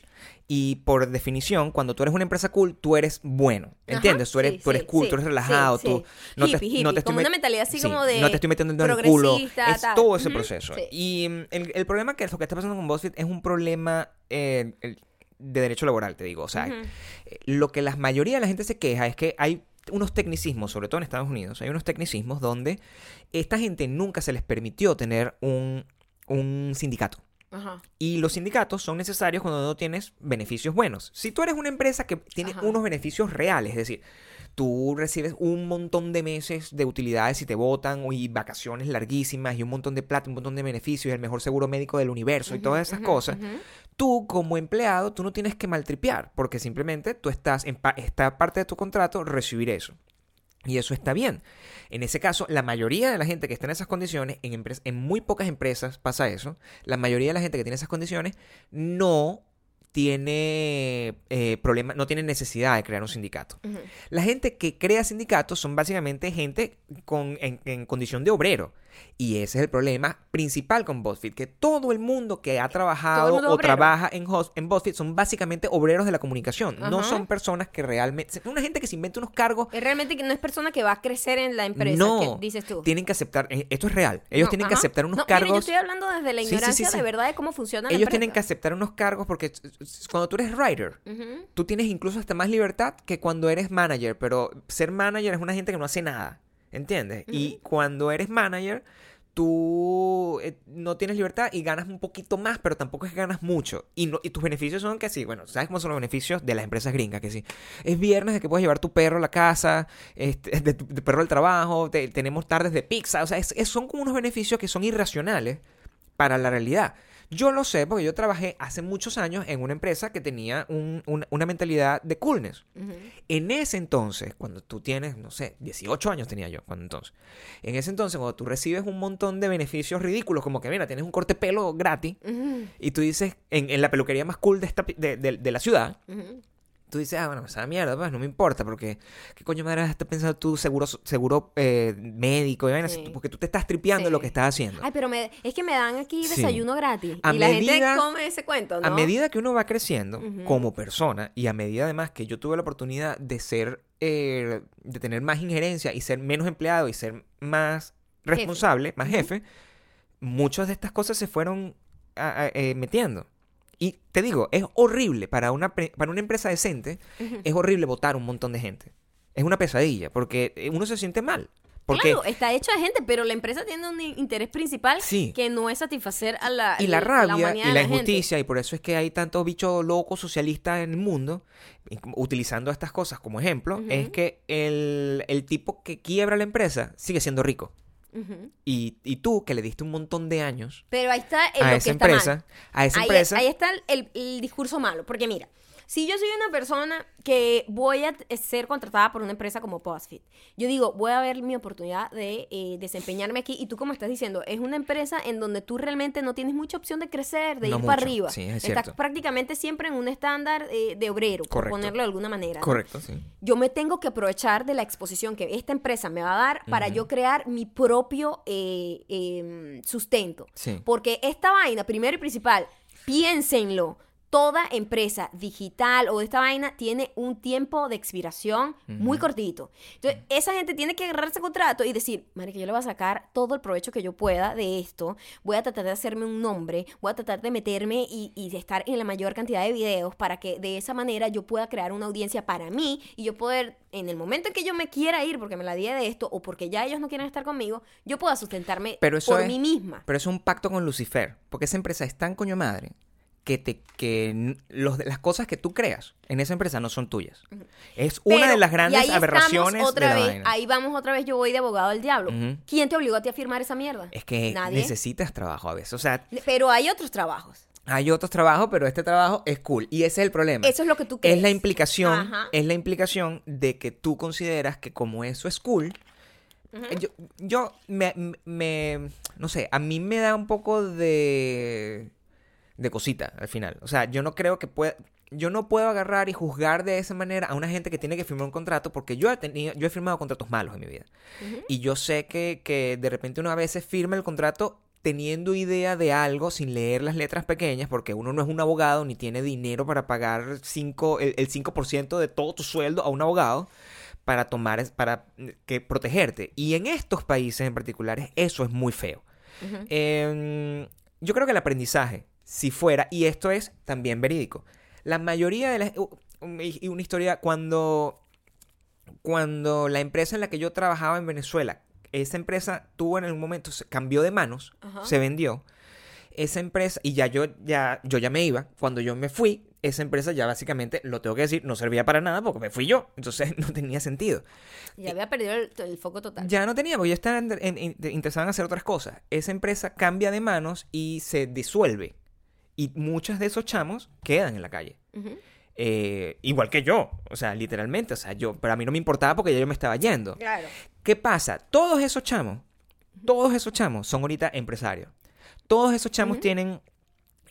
Y por definición, cuando tú eres una empresa cool, tú eres bueno. Ajá, ¿Entiendes? Tú eres, sí, tú eres cool, sí, tú eres relajado, sí. tú no te, Hippie, no te estoy como una mentalidad así sí, como de No te estoy metiendo en el culo. Es tal. todo ese proceso. Y mm, el, el problema que lo que está pasando con BuzzFeed es un problema eh, el- de derecho laboral, te digo. O sea, eh, lo que la mayoría de la gente se queja es que hay unos tecnicismos, sobre todo en Estados Unidos, hay unos tecnicismos donde esta gente nunca se les permitió tener un, un sindicato. Ajá. Y los sindicatos son necesarios cuando no tienes beneficios buenos. Si tú eres una empresa que tiene Ajá. unos beneficios reales, es decir, tú recibes un montón de meses de utilidades y te votan y vacaciones larguísimas y un montón de plata, un montón de beneficios y el mejor seguro médico del universo y todas esas cosas. Tú como empleado, tú no tienes que maltripear, porque simplemente tú estás en pa- esta parte de tu contrato recibir eso. Y eso está bien. En ese caso, la mayoría de la gente que está en esas condiciones, en, en muy pocas empresas pasa eso, la mayoría de la gente que tiene esas condiciones no tiene eh, problema, no tiene necesidad de crear un sindicato. La gente que crea sindicatos son básicamente gente con, en, en condición de obrero. Y ese es el problema principal con BuzzFeed, que todo el mundo que ha trabajado o obrero. trabaja en, en BuzzFeed son básicamente obreros de la comunicación. No son personas que realmente... Una gente que se inventa unos cargos Es realmente que no es persona que va a crecer en la empresa, no, que dices tú. tienen que aceptar, eh, esto es real, ellos No, tienen que aceptar unos No, mire, yo cargos, estoy hablando desde la Sí, sí, sí, ignorancia sí. de verdad de cómo funciona la ellos tienen que aceptar unos cargos porque cuando tú eres writer, tú tienes incluso hasta más libertad que cuando eres manager, pero ser manager es una gente que no hace nada. ¿Entiendes? Y cuando eres manager, tú eh, no tienes libertad y ganas un poquito más, pero tampoco es que ganas mucho. Y, no, y tus beneficios son que sí, bueno, ¿sabes cómo son los beneficios de las empresas gringas? Que sí, es viernes de que puedes llevar tu perro a la casa, este, [LAUGHS] de tu, de perro al trabajo, te- tenemos tardes de pizza, o sea, es- es- son como unos beneficios que son irracionales para la realidad. Yo lo sé porque yo trabajé hace muchos años en una empresa que tenía un- un- una mentalidad de coolness. En ese entonces, cuando tú tienes, no sé, 18 años tenía yo cuando entonces. En ese entonces, cuando tú recibes un montón de beneficios ridículos, como que, mira, tienes un corte pelo gratis, y tú dices, en, en la peluquería más cool de, esta, de, de- de la ciudad. Tú dices, ah, bueno, esa mierda, pues no me importa, porque ¿qué coño madre estás pensando tú seguro, seguro eh, médico y vainas? Sí. Porque tú te estás tripeando Sí. lo que estás haciendo. Ay, pero me- es que me dan aquí Sí. desayuno gratis. A y la gente medida- come ese cuento, ¿no? A medida que uno va creciendo como persona y a medida además que yo tuve la oportunidad de ser, eh, de tener más injerencia y ser menos empleado y ser más responsable, más jefe, muchas de estas cosas se fueron a- a- eh, metiendo. Y te digo, es horrible para una, para una empresa decente, es horrible votar un montón de gente. Es una pesadilla porque eh, uno se siente mal. Porque Claro, está hecho de gente, pero la empresa tiene un interés principal Sí. que no es satisfacer a la y la rabia y la gente. injusticia, y por eso es que hay tantos bichos locos socialistas en el mundo, utilizando estas cosas como ejemplo, es que el, el tipo que quiebra la empresa sigue siendo rico. Y, y tú, que le diste un montón de años Pero ahí está el, a lo esa que está mal. empresa, a esa ahí, empresa, ahí está el, el discurso malo. Porque mira, si yo soy una persona que voy a ser contratada por una empresa como BuzzFeed, yo digo, voy a ver mi oportunidad de eh, desempeñarme aquí. Y tú, como estás diciendo, es una empresa en donde tú realmente no tienes mucha opción de crecer, de No ir para arriba. sí, es Estás prácticamente siempre en un estándar eh, de obrero, por ponerlo de alguna manera. correcto, sí. yo me tengo que aprovechar de la exposición que esta empresa me va a dar para yo crear mi propio eh, em, sustento. Sí. Porque esta vaina, primero y principal, piénsenlo. Toda empresa digital o de esta vaina tiene un tiempo de expiración muy cortito. Entonces, esa gente tiene que agarrar ese contrato y decir, madre, que yo le voy a sacar todo el provecho que yo pueda de esto. Voy a tratar de hacerme un nombre, voy a tratar de meterme y, y de estar en la mayor cantidad de videos para que de esa manera yo pueda crear una audiencia para mí y yo poder, en el momento en que yo me quiera ir porque me la di de esto o porque ya ellos no quieren estar conmigo, yo pueda sustentarme Pero eso por es- mí misma. Pero es un pacto con Lucifer, porque esa empresa es tan coño madre que te que los, las cosas que tú creas en esa empresa no son tuyas. Es una de las grandes ahí aberraciones otra de la vez, vaina. Ahí vamos otra vez, yo voy de abogado del diablo. ¿Quién te obligó a ti a firmar esa mierda? Es que Nadie. necesitas trabajo a veces. O sea, Pero hay otros trabajos. hay otros trabajos, pero este trabajo es cool. Y ese es el problema. Eso es lo que tú crees. es la implicación, Ajá. es la implicación de que tú consideras que como eso es cool, yo, yo me, me- no sé, a mí me da un poco de, de cosita al final. O sea, yo no creo que pueda, yo no puedo agarrar y juzgar de esa manera a una gente que tiene que firmar un contrato porque yo he tenido, yo he firmado contratos malos en mi vida. Y yo sé que, que de repente uno a veces firma el contrato teniendo idea de algo sin leer las letras pequeñas, porque uno no es un abogado ni tiene dinero para pagar cinco, el, el 5% de todo tu sueldo a un abogado para tomar, para mm, que protegerte. Y en estos países en particulares eso es muy feo. Eh, yo creo que el aprendizaje, si fuera, y esto es también verídico, la mayoría de las... y y una historia, cuando, cuando la empresa en la que yo trabajaba en Venezuela, esa empresa tuvo en algún momento, se cambió de manos, Ajá. se vendió, esa empresa, y ya yo, ya yo ya me iba, cuando yo me fui, esa empresa ya básicamente, lo tengo que decir, no servía para nada porque me fui yo, entonces [LAUGHS] no tenía sentido. Ya había perdido el, el foco total. Ya no tenía, porque yo estaba en- en- en- interesado en hacer otras cosas. Esa empresa cambia de manos y se disuelve. Y muchos de esos chamos quedan en la calle. Eh, igual que yo. O sea, literalmente. O sea, yo, pero a mí no me importaba porque ya yo me estaba yendo. Claro. ¿Qué pasa? Todos esos chamos, todos esos chamos son ahorita empresarios. Todos esos chamos tienen,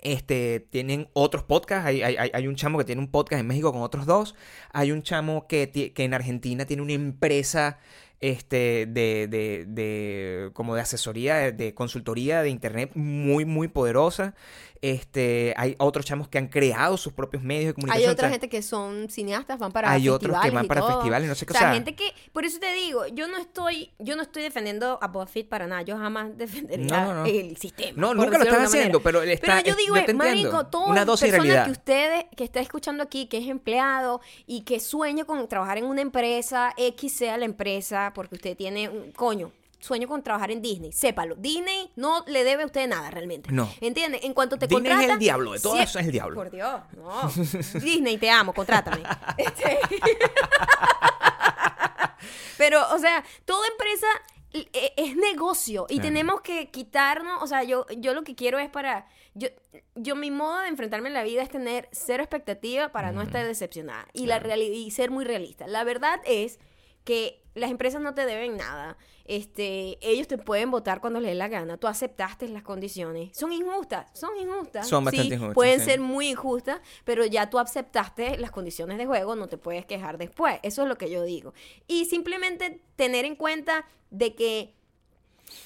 este, tienen otros podcasts. Hay, hay- hay- un chamo que tiene un podcast en México con otros dos. Hay un chamo que, que en Argentina tiene una empresa este, de, de, de- como de asesoría, de, de consultoría de internet muy, muy poderosa. Este, hay otros chamos que han creado sus propios medios de Hay comunicación. otra O sea, gente que son cineastas, van para Hay otros que festivales van para todo. festivales, no sé qué, O o sea, sea- gente que, por eso te digo, yo no estoy, yo no estoy defendiendo a BuzzFeed para nada. Yo jamás [LAUGHS] defendería No, no, no. el sistema. No, nunca lo están haciendo, manera. pero está- Pero yo digo, yo te marico, toda Una persona realidad. que ustedes, que está escuchando aquí, que es empleado y que sueña con trabajar en una empresa, X sea la empresa, porque usted tiene un coño. Sueño con trabajar en Disney, sépalo. Disney no le debe a usted nada realmente. No. ¿Entiende? En cuanto te Disney es contrata. el diablo, de todo eso es el diablo. Por Dios, no. [LAUGHS] Disney, te amo, contrátame. Este- [LAUGHS] Pero, o sea, toda empresa e- es negocio y Claro. tenemos que quitarnos, o sea, yo, yo lo que quiero es para, yo, yo mi modo de enfrentarme en la vida es tener cero expectativa para no estar decepcionada y, la y ser muy realista. La verdad es que las empresas no te deben nada. Este, ellos te pueden votar cuando les dé la gana. Tú aceptaste las condiciones. Son injustas, son injustas. Son bastante Sí, injustas, Pueden sí. ser muy injustas, pero ya tú aceptaste las condiciones de juego, no te puedes quejar después. Eso es lo que yo digo. Y simplemente tener en cuenta de que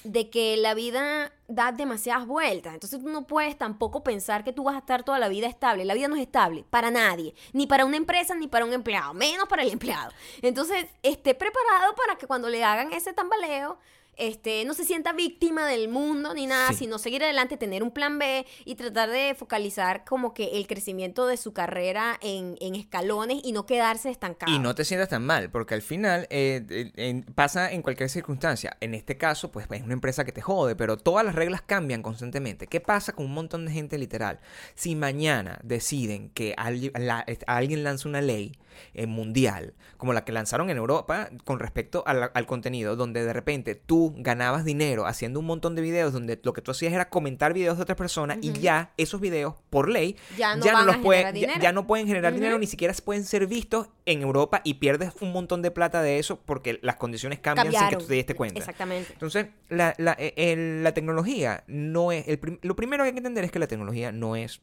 de que la vida da demasiadas vueltas. Entonces tú no puedes tampoco pensar que tú vas a estar toda la vida estable. La vida no es estable para nadie, ni para una empresa ni para un empleado, menos para el [LAUGHS] empleado. Entonces, esté preparado para que cuando le hagan ese tambaleo, este, no se sienta víctima del mundo ni nada, Sí. sino seguir adelante, tener un plan B y tratar de focalizar como que el crecimiento de su carrera en, en escalones y no quedarse estancado. Y no te sientas tan mal, porque al final eh, eh, en- pasa en cualquier circunstancia. En este caso, pues es una empresa que te jode, pero todas las reglas cambian constantemente. ¿Qué pasa con un montón de gente literal? Si mañana deciden que alguien, la- alguien lanza una ley eh, mundial, como la que lanzaron en Europa con respecto al contenido, donde de repente tú ganabas dinero haciendo un montón de videos donde lo que tú hacías era comentar videos de otras personas y ya esos videos, por ley, Ya no ya los ya- ya pueden generar dinero, ni siquiera pueden ser vistos en Europa y pierdes un montón de plata de eso porque las condiciones cambian sin que tú te diste cuenta. Exactamente. Entonces, la, la, el- la tecnología no es... el lo primero que hay que entender es que la tecnología no es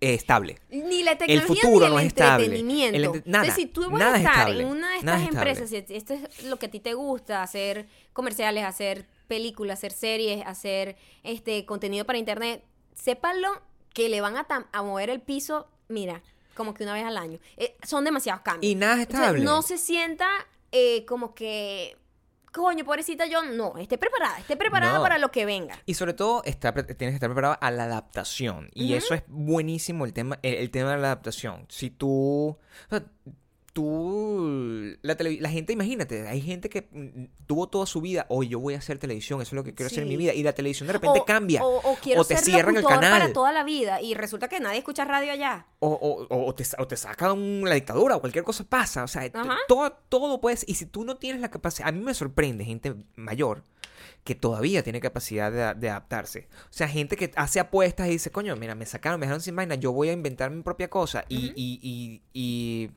estable. Ni la tecnología futuro ni el no es estable. entretenimiento. El entre- nada, Entonces, si tú vas nada a es estar estable. en una de estas empresas, si esto es lo que a ti te gusta, hacer comerciales, hacer películas, hacer series, hacer este contenido para internet, sépanlo que le van a, a mover el piso, mira, como que una vez al año. Eh, son demasiados cambios. Y nada es estable. no se sienta eh, como que, coño, pobrecita yo, no, esté preparada, esté preparada No. para lo que venga. Y sobre todo está, tienes que estar preparado a la adaptación. Y eso es buenísimo el tema, el, el tema de la adaptación. Si tú... o sea, tú... La, la gente, imagínate, hay gente que mm, tuvo toda su vida, hoy yo voy a hacer televisión, eso es lo que quiero hacer en mi vida. Y la televisión de repente o, cambia. O, o quiero te ser cierran el canal. para toda la vida y resulta que nadie escucha radio allá. O, o- o te, o te saca la dictadura o cualquier cosa pasa. O sea, todo, todo puedes. Y si tú no tienes la capacidad. A mí me sorprende gente mayor que todavía tiene capacidad de, de adaptarse. O sea, gente que hace apuestas y dice, coño, mira, me sacaron, me dejaron sin vaina, yo voy a inventar mi propia cosa. Y, y, y, y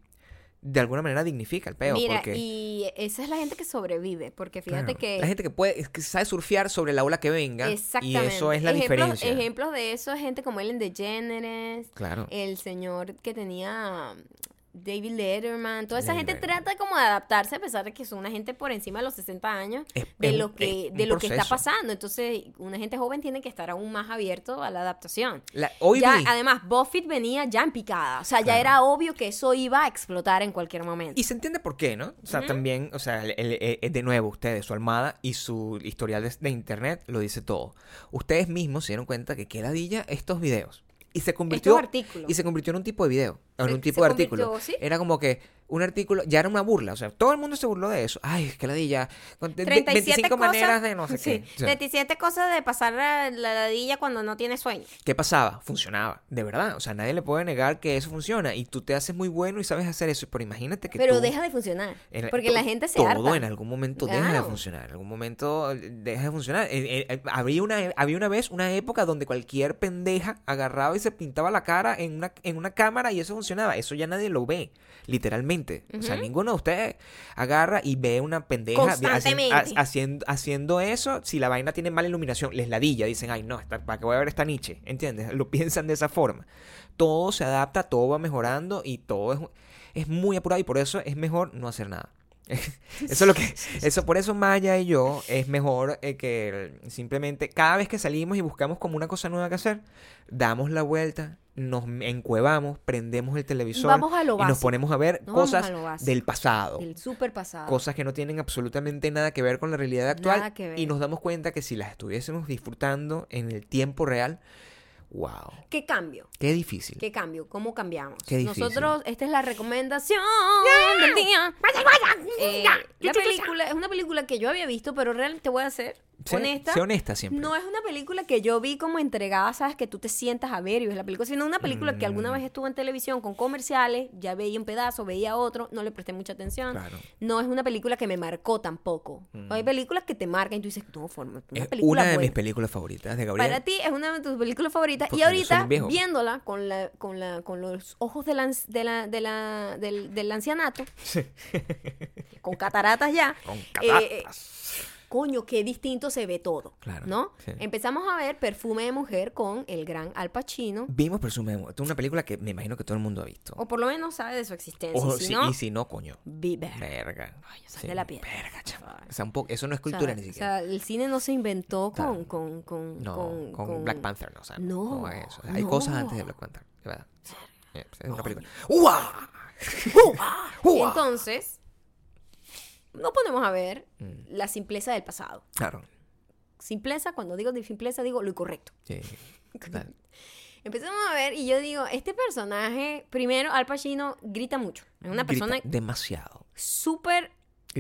de alguna manera dignifica el peo. Mira, porque, y esa es la gente que sobrevive, porque fíjate claro, que... La gente que puede, que sabe surfear sobre la ola que venga. Y Exactamente. eso es la ejemplos, diferencia. Ejemplos de eso es gente como Ellen DeGeneres, Claro. el señor que tenía David Letterman, toda esa gente trata como de adaptarse a pesar de que son una gente por encima de los 60 años Es- de lo que es de lo que está pasando. Entonces, una gente joven tiene que estar aún más abierto a la adaptación. La- hoy ya, vi- además, Buffett venía ya en picada. O sea, ya era obvio que eso iba a explotar en cualquier momento. Y se entiende por qué, ¿no? O sea, también, o sea, el- el- el- de nuevo, ustedes, su almada y su historial de, de internet lo dice todo. Ustedes mismos se dieron cuenta que qué ladilla estos videos. Y se convirtió. Estos artículos. Y se convirtió en un tipo de video. En Se- un tipo de artículo. Era como que un artículo, ya era una burla. O sea, todo el mundo se burló de eso. Ay, qué ladilla. Con- de- de- 37 25 cosas, maneras de no sé [LAUGHS] sí, qué. O sea, 37 cosas de pasar la, la ladilla cuando no tienes sueño. ¿Qué pasaba? Funcionaba, de verdad. O sea, nadie le puede negar que eso funciona. Y tú te haces muy bueno y sabes hacer eso. Pero imagínate que Pero tú- deja de funcionar. Porque la gente se todo harta. en algún momento deja de funcionar. En algún momento eh, deja de funcionar. Eh, eh, había, una, había una vez una época donde cualquier pendeja agarraba y se pintaba la cara en una, en una cámara y eso funcionaba. Eso ya nadie lo ve, literalmente. O sea, ninguno de ustedes agarra y ve una pendeja haciendo, haciendo eso. Si la vaina tiene mala iluminación, les ladilla. Dicen, ay, no, ¿para qué voy a ver esta niche? ¿Entiendes? [LAUGHS] Lo piensan de esa forma. Todo se adapta, todo va mejorando y todo es, es muy apurado y por eso es mejor no hacer nada. [LAUGHS] Eso es lo que, eso por eso Maya y yo es mejor eh, que simplemente cada vez que salimos y buscamos como una cosa nueva que hacer, damos la vuelta, nos encuevamos, prendemos el televisor Vamos a lo y nos ponemos a ver cosas a del pasado. Del super pasado. Cosas que no tienen absolutamente nada que ver con la realidad actual y nos damos cuenta que si las estuviésemos disfrutando en el tiempo real, Wow. ¿Qué cambio? Qué difícil. ¿Qué cambio? ¿Cómo cambiamos? Qué difícil. Nosotros, esta es la recomendación del día. Eh, la película es una película que yo había visto, pero realmente te voy a ser Sé- honesta. sé honesta siempre. No es una película que yo vi como entregada, sabes, que tú te sientas a ver y ves la película, sino una película que Mm. alguna vez estuvo en televisión con comerciales, ya veía un pedazo, veía otro, no le presté mucha atención. Claro. No es una película que me marcó tampoco. Hay películas que te marcan y tú dices, no, forma, una Es película una de mis buena". películas favoritas de Gabriel. Para ti es una de tus películas favoritas. Porque y ahorita, viéndola con, la, con, la, con los ojos de la, anci- de la, de la- del, del ancianato, [LAUGHS] con cataratas ya, Con eh, cataratas. Coño, qué distinto se ve todo. Claro, ¿No? sí. Empezamos a ver Perfume de Mujer con el gran Al Pacino. Vimos Perfume de Mujer. Es una película que me imagino que todo el mundo ha visto. O por lo menos sabe de su existencia. Y si sí, no, y si no, coño. Verga. Ay, yo salí de la piedra. Verga, chamo. Ay. O sea, un poco, eso no es O sea, cultura ni o siquiera. sea, el cine no se inventó con, con, con, no, con, Black Panther, no. O sea, No, no es eso. Hay no. cosas antes de Black Panther. Verdad. Eh, Es una película. ¡Uah! [LAUGHS] ¡Uah! Entonces, nos ponemos a ver Mm. la simpleza del pasado. Claro. Simpleza, cuando digo de simpleza, digo lo incorrecto. Sí. [LAUGHS] Empezamos a ver y yo digo, este personaje, primero, Al Pacino grita mucho. Es una Grita persona demasiado. súper,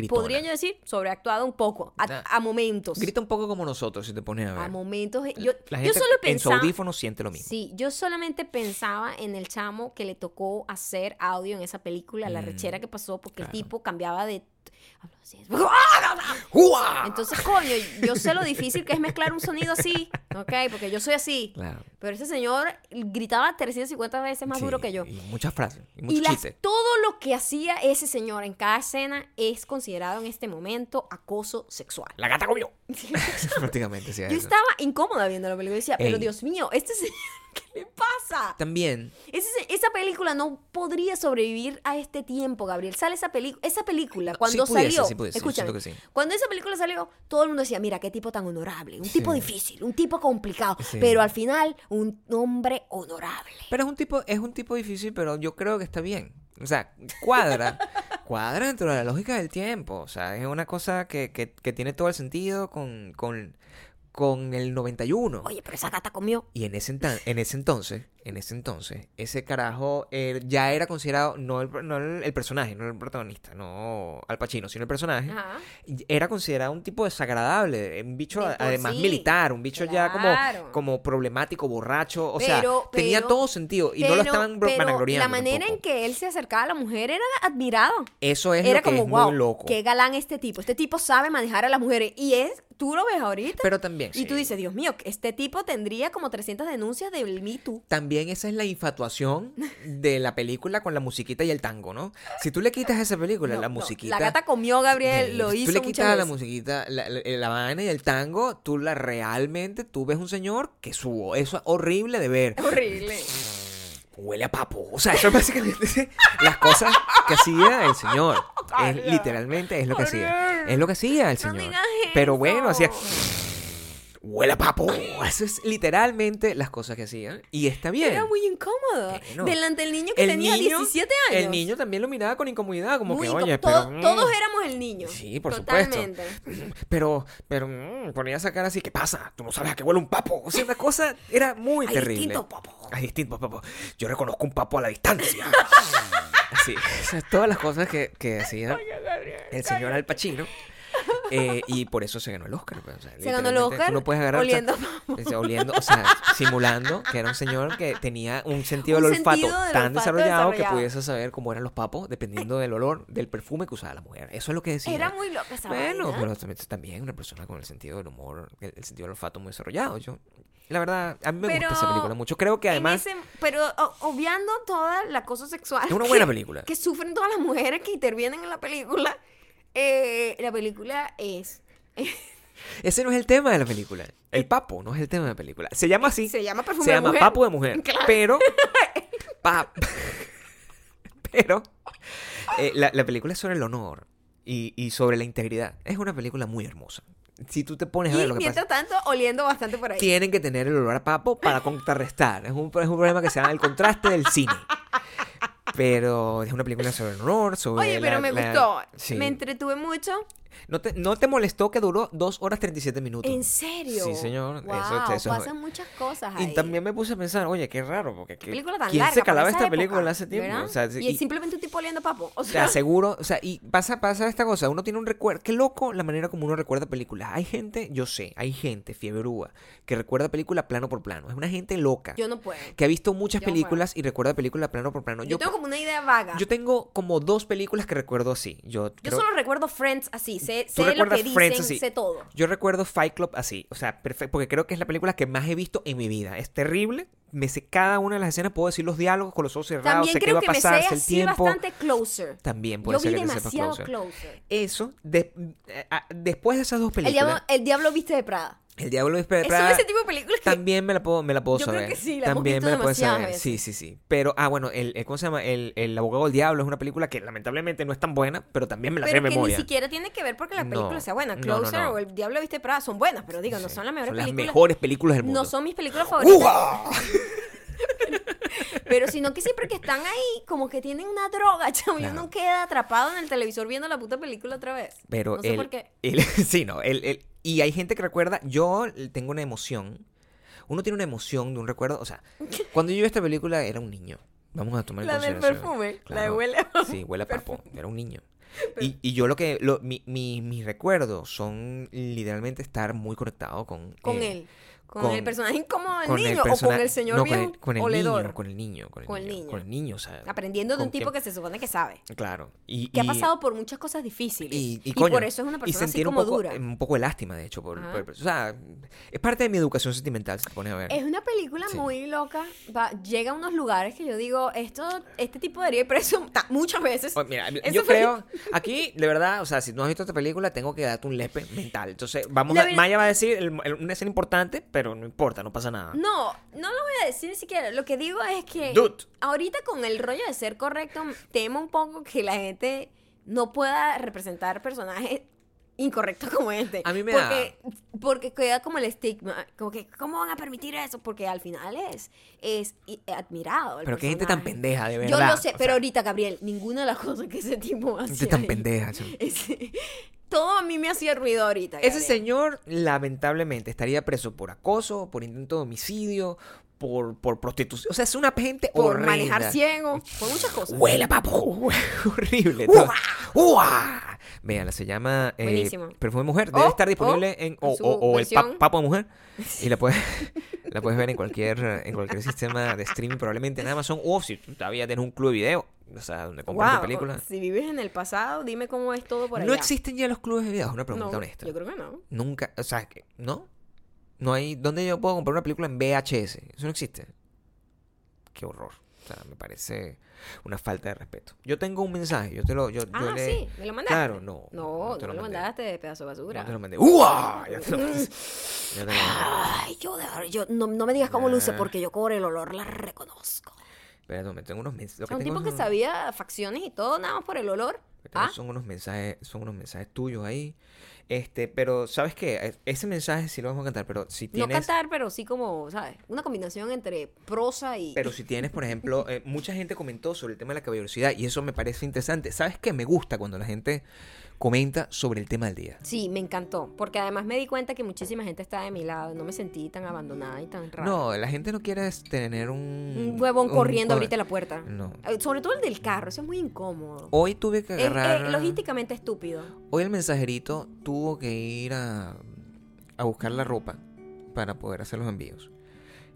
podría yo decir, sobreactuada un poco, a, a momentos. Grita un poco como nosotros, si te pones a ver. A momentos. Yo, La yo gente solo en su pensaba... audífono siente lo mismo. Sí, yo solamente pensaba en el chamo que le tocó hacer audio en esa película, la Mm, rechera que pasó, porque claro. el tipo cambiaba de... Hablo así. ¡Uah! [LAUGHS] Entonces, coño, yo sé lo difícil que es mezclar un sonido así, ¿ok? Porque yo soy así. Claro. Pero ese señor gritaba 350 veces más Sí, duro que yo. Y muchas frases. Y Y las- todo lo que hacía ese señor en cada escena es considerado en este momento acoso sexual. La gata comió. [LAUGHS] [LAUGHS] Prácticamente, sí. Yo eso. estaba incómoda viendo la película y decía, pero Ey. Dios mío, este señor, ¿qué le pasa? También, esa película no podría sobrevivir a este tiempo, Gabriel. Sale esa, peli esa película cuando sí pudiese, salió. sí pudiese, escúchame, que sí. cuando esa película salió, todo el mundo decía, mira, qué tipo tan honorable, un tipo difícil, un tipo complicado, pero al final un hombre honorable. Pero es un tipo, es un tipo difícil, pero yo creo que está bien. O sea, cuadra. [LAUGHS] cuadra dentro de la lógica del tiempo. O sea, es una cosa que, que, que tiene todo el sentido con, con, con el 91. Oye, pero esa gata comió. Y en ese, en ese entonces, en ese entonces, ese carajo eh, ya era considerado, no, el, no el, el personaje, no el protagonista, no Al Pacino, sino el personaje, Ajá. era considerado un tipo desagradable, un bicho además sí. militar, un bicho ya como, como problemático, borracho, o sea, Pero- tenía todo sentido y no lo estaban vanagloriando La manera en que él se acercaba a la mujer era admirado. Eso es era lo que como, es wow, muy loco. qué galán este tipo. Este tipo sabe manejar a las mujeres. Y es, tú lo ves ahorita. Pero también, y tú dices, Dios mío, este tipo tendría como 300 denuncias del Me Too. También esa es la infatuación de la película con la musiquita y el tango, ¿no? Si tú le quitas a esa película No, la no, musiquita... La gata comió, Gabriel, lo si hizo Tú le quitas la musiquita, la, la, la vaina y el tango, tú la realmente, tú ves un señor que subo. Eso es horrible de ver. Horrible. Huele a papo. O sea, eso es básicamente [LAUGHS] las cosas que hacía el señor. Es, literalmente es lo que hacía. Es lo que hacía el señor. Pero bueno, hacía... Huele a papo. [LAUGHS] Eso es literalmente las cosas que hacía. Y está bien. Era muy incómodo. Delante del niño que tenía 17 años. El niño también lo miraba con incomodidad, como Muy que, oye, todo- pero... mm, Todos éramos el niño. Sí, por Totalmente. supuesto. [LAUGHS] Pero, pero, mm, ponía esa cara así, ¿qué pasa? Tú no sabes a qué huele un papo. O sea, una cosa era muy [LAUGHS] Hay terrible. distintos papos. Hay distintos papos. Yo reconozco un papo a la distancia. Así, sea, todas las cosas que, que hacía el señor Al Pacino. Eh, y por eso se ganó el Oscar. pues, o sea, Se ganó el Oscar no puedes agarrar. oliendo o sea, oliendo, o sea, simulando que era un señor que tenía un sentido Un del olfato sentido del tan olfato desarrollado, que pudiese saber cómo eran los papos dependiendo del olor del perfume que usaba la mujer. Eso es lo que decía. Era muy loca esa Bueno, vaina. pero también, también una persona con el sentido del humor, el, el sentido del olfato muy desarrollado. Yo, la verdad, a mí me gusta esa película mucho. Creo que además ese- pero obviando toda la cosa sexual. es una [LAUGHS] que- buena película. Que sufren todas las mujeres que intervienen en la película. Eh, la película es. [LAUGHS] Ese no es el tema de la película. El papo no es el tema de la película. Se llama así. Se llama perfume Se de llama mujer. papo de mujer. [LAUGHS] Claro. Pero. [LAUGHS] pa- pero. eh, la, la película es sobre el honor y, y sobre la integridad. Es una película muy hermosa. Si tú te pones a ver Y lo que mientras pasa. tanto, oliendo bastante por ahí. Tienen que tener el olor a papo para contrarrestar. Es un, es un problema que se llama el contraste del cine. Pero es una película sobre honor, sobre Oye, la- pero me la- gustó. sí. Me entretuve mucho. ¿No te, ¿No te molestó que duró 2 horas 37 minutos? ¿En serio? Sí, señor. Wow, Eso- eso- pasan muchas cosas ahí. Y también me puse a pensar, oye, qué raro, porque Qué ¿qué- película tan ¿quién larga se calaba esta época, película hace tiempo? ¿verdad? O sea, y, y- simplemente un tipo oliendo papo. O sea, sea, seguro, o sea, y pasa, pasa esta cosa, uno tiene un recuerdo, qué loco la manera como uno recuerda películas. Hay gente, yo sé, hay gente, fiebrúa, que recuerda película plano por plano. Es una gente loca, yo no puedo. que ha visto muchas yo no películas y recuerda película plano por plano. Yo, Yo, tengo como una idea vaga. yo tengo como dos películas que recuerdo así. Yo, Yo creo- solo recuerdo Friends así, sé, sé lo que dicen, Friends así. sé todo. Yo recuerdo Fight Club así, o sea, perfecto, porque creo que es la película que más he visto en mi vida. Es terrible, me sé cada una de las escenas, puedo decir los diálogos con los ojos cerrados, También sé qué creo va a me pasar, sé el así tiempo. bastante Closer. También puede Yo ser vi que te sepas demasiado Closer. Closer. Eso, de- eh, ah, después de esas dos El películas, diablo, el diablo viste de Prada. El Diablo Viste de Son Prada, ese tipo de películas que... También me la puedo, me la puedo Yo creo saber. que sí, la También me la puedo saber. veces. Sí, sí, sí. Pero, ah, bueno, el, el- ¿cómo se llama? El, el Abogado del Diablo es una película que lamentablemente no es tan buena, pero también me la sé Pero de que memoria. ni siquiera tiene que ver porque la película No, sea buena. no, no, Closer no. o El Diablo viste de Prada son buenas, pero digo, no son las mejores Son las películas. mejores películas del mundo. No son mis películas favoritas. [LAUGHS] Pero sino que siempre que están ahí, como que tienen una droga, [LAUGHS] chamo. Y Claro. uno queda atrapado en el televisor viendo la puta película otra vez. Pero no sé el, por qué. el- [LAUGHS] sí, no, el, y hay gente que recuerda, yo tengo una emoción, uno tiene una emoción de un recuerdo, o sea, [LAUGHS] cuando yo vi esta película era un niño, vamos a tomar La del perfume, la de Claro. huele a- Sí, huele a papo, era un niño. Y, y yo lo que, lo- mi- mi- mis recuerdos son literalmente estar muy conectado con... Con eh, él. Con, con- el personaje incómodo del niño o persona- con el señor no, viejo con el, con el oledor. niño, con el niño, con el Con niño, niño. con el niño, o sea, Aprendiendo de un tipo quien- que se supone que sabe. claro, y, Que ha y- pasado por muchas cosas difíciles. y, y, coño, por eso es una persona así sentir un como poco, dura. un poco de lástima, de hecho. Por, por- o sea, es parte de mi educación sentimental, si te pones a ver. Es una película Sí. muy loca. Va- llega a unos lugares que yo digo, esto, este tipo debería ir preso muchas veces. Oh, mira, Eso yo fue- creo, aquí, de verdad, o sea, si no has visto esta película, tengo que darte un lepe mental. Entonces, vamos a, Maya va a decir el- el- una escena importante, pero no importa, no pasa nada. No, no lo voy a decir ni siquiera. Lo que digo es que Dude. ahorita con el rollo de ser correcto, temo un poco que la gente no pueda representar personajes incorrectos como este. A mí me porque, Porque queda como el estigma, como que, ¿cómo van a permitir eso? Porque al final es, es i- admirado. el Pero qué gente tan pendeja, de Yo verdad. lo sé, o pero sea, ahorita, Gabriel, ninguna de las cosas que ese tipo hace. gente tan pendeja. chamo. [LAUGHS] Todo a mí me hacía ruido ahorita. Ese Gabriel. señor, lamentablemente, estaría preso por acoso, por intento de homicidio, por, por prostitución. O sea, es una gente Por horrenda. manejar ciego, por muchas cosas. Huele a papo. [LAUGHS] Horrible. ¡Uah! Véanla, se llama eh, Buenísimo. Perfume Mujer. Debe O- estar disponible o en. O, o- o el pa- Papo de Mujer. Y la puedes, [LAUGHS] la puedes ver en cualquier, en cualquier sistema de streaming, probablemente en Amazon. O si todavía tienes un club de video, o sea, donde compras tu Wow, película. si vives en el pasado, dime cómo es todo por allá. No existen ya los clubes de video, es una No, pregunta honesta. Yo creo que no. Nunca, o sea, ¿no? No hay. ¿Dónde yo puedo comprar una película en VHS? Eso no existe. Qué horror. O sea, me parece una falta de respeto. Yo tengo un mensaje, yo te lo. Yo, yo Ah, le- sí, me lo mandaste. Claro, no. No, no, te me lo lo mandé. mandaste, pedazo de basura. No te lo mandé. ¡Uah! Ya te lo, [LAUGHS] ya te lo mandé. Ay, yo, de verdad, yo no, no me digas cómo luce Ah. porque yo por el olor la reconozco. Espérate, me tengo unos mensajes. Un tipo que sabía facciones y todo, nada más por el olor. Ah, son unos mensajes, son unos mensajes tuyos ahí. Este, pero ¿sabes qué? E- Ese mensaje sí lo vamos a cantar, pero si no tienes cantar, pero sí como, ¿sabes? Una combinación entre prosa y... Pero si tienes, por ejemplo, [LAUGHS] eh, mucha gente comentó sobre el tema de la caballerosidad y eso me parece interesante. ¿Sabes qué? Me gusta cuando la gente comenta sobre el tema del día. Sí, me encantó, porque además me di cuenta que muchísima gente estaba de mi lado, no me sentí tan abandonada y tan rara. No, la gente no quiere tener un... Un huevón un- corriendo un- ahorita la puerta. No. Eh, Sobre todo el del carro, eso es muy incómodo. Hoy tuve que Es- es agarrar... logísticamente estúpido. Hoy el mensajerito tuvo que ir a, a buscar la ropa para poder hacer los envíos.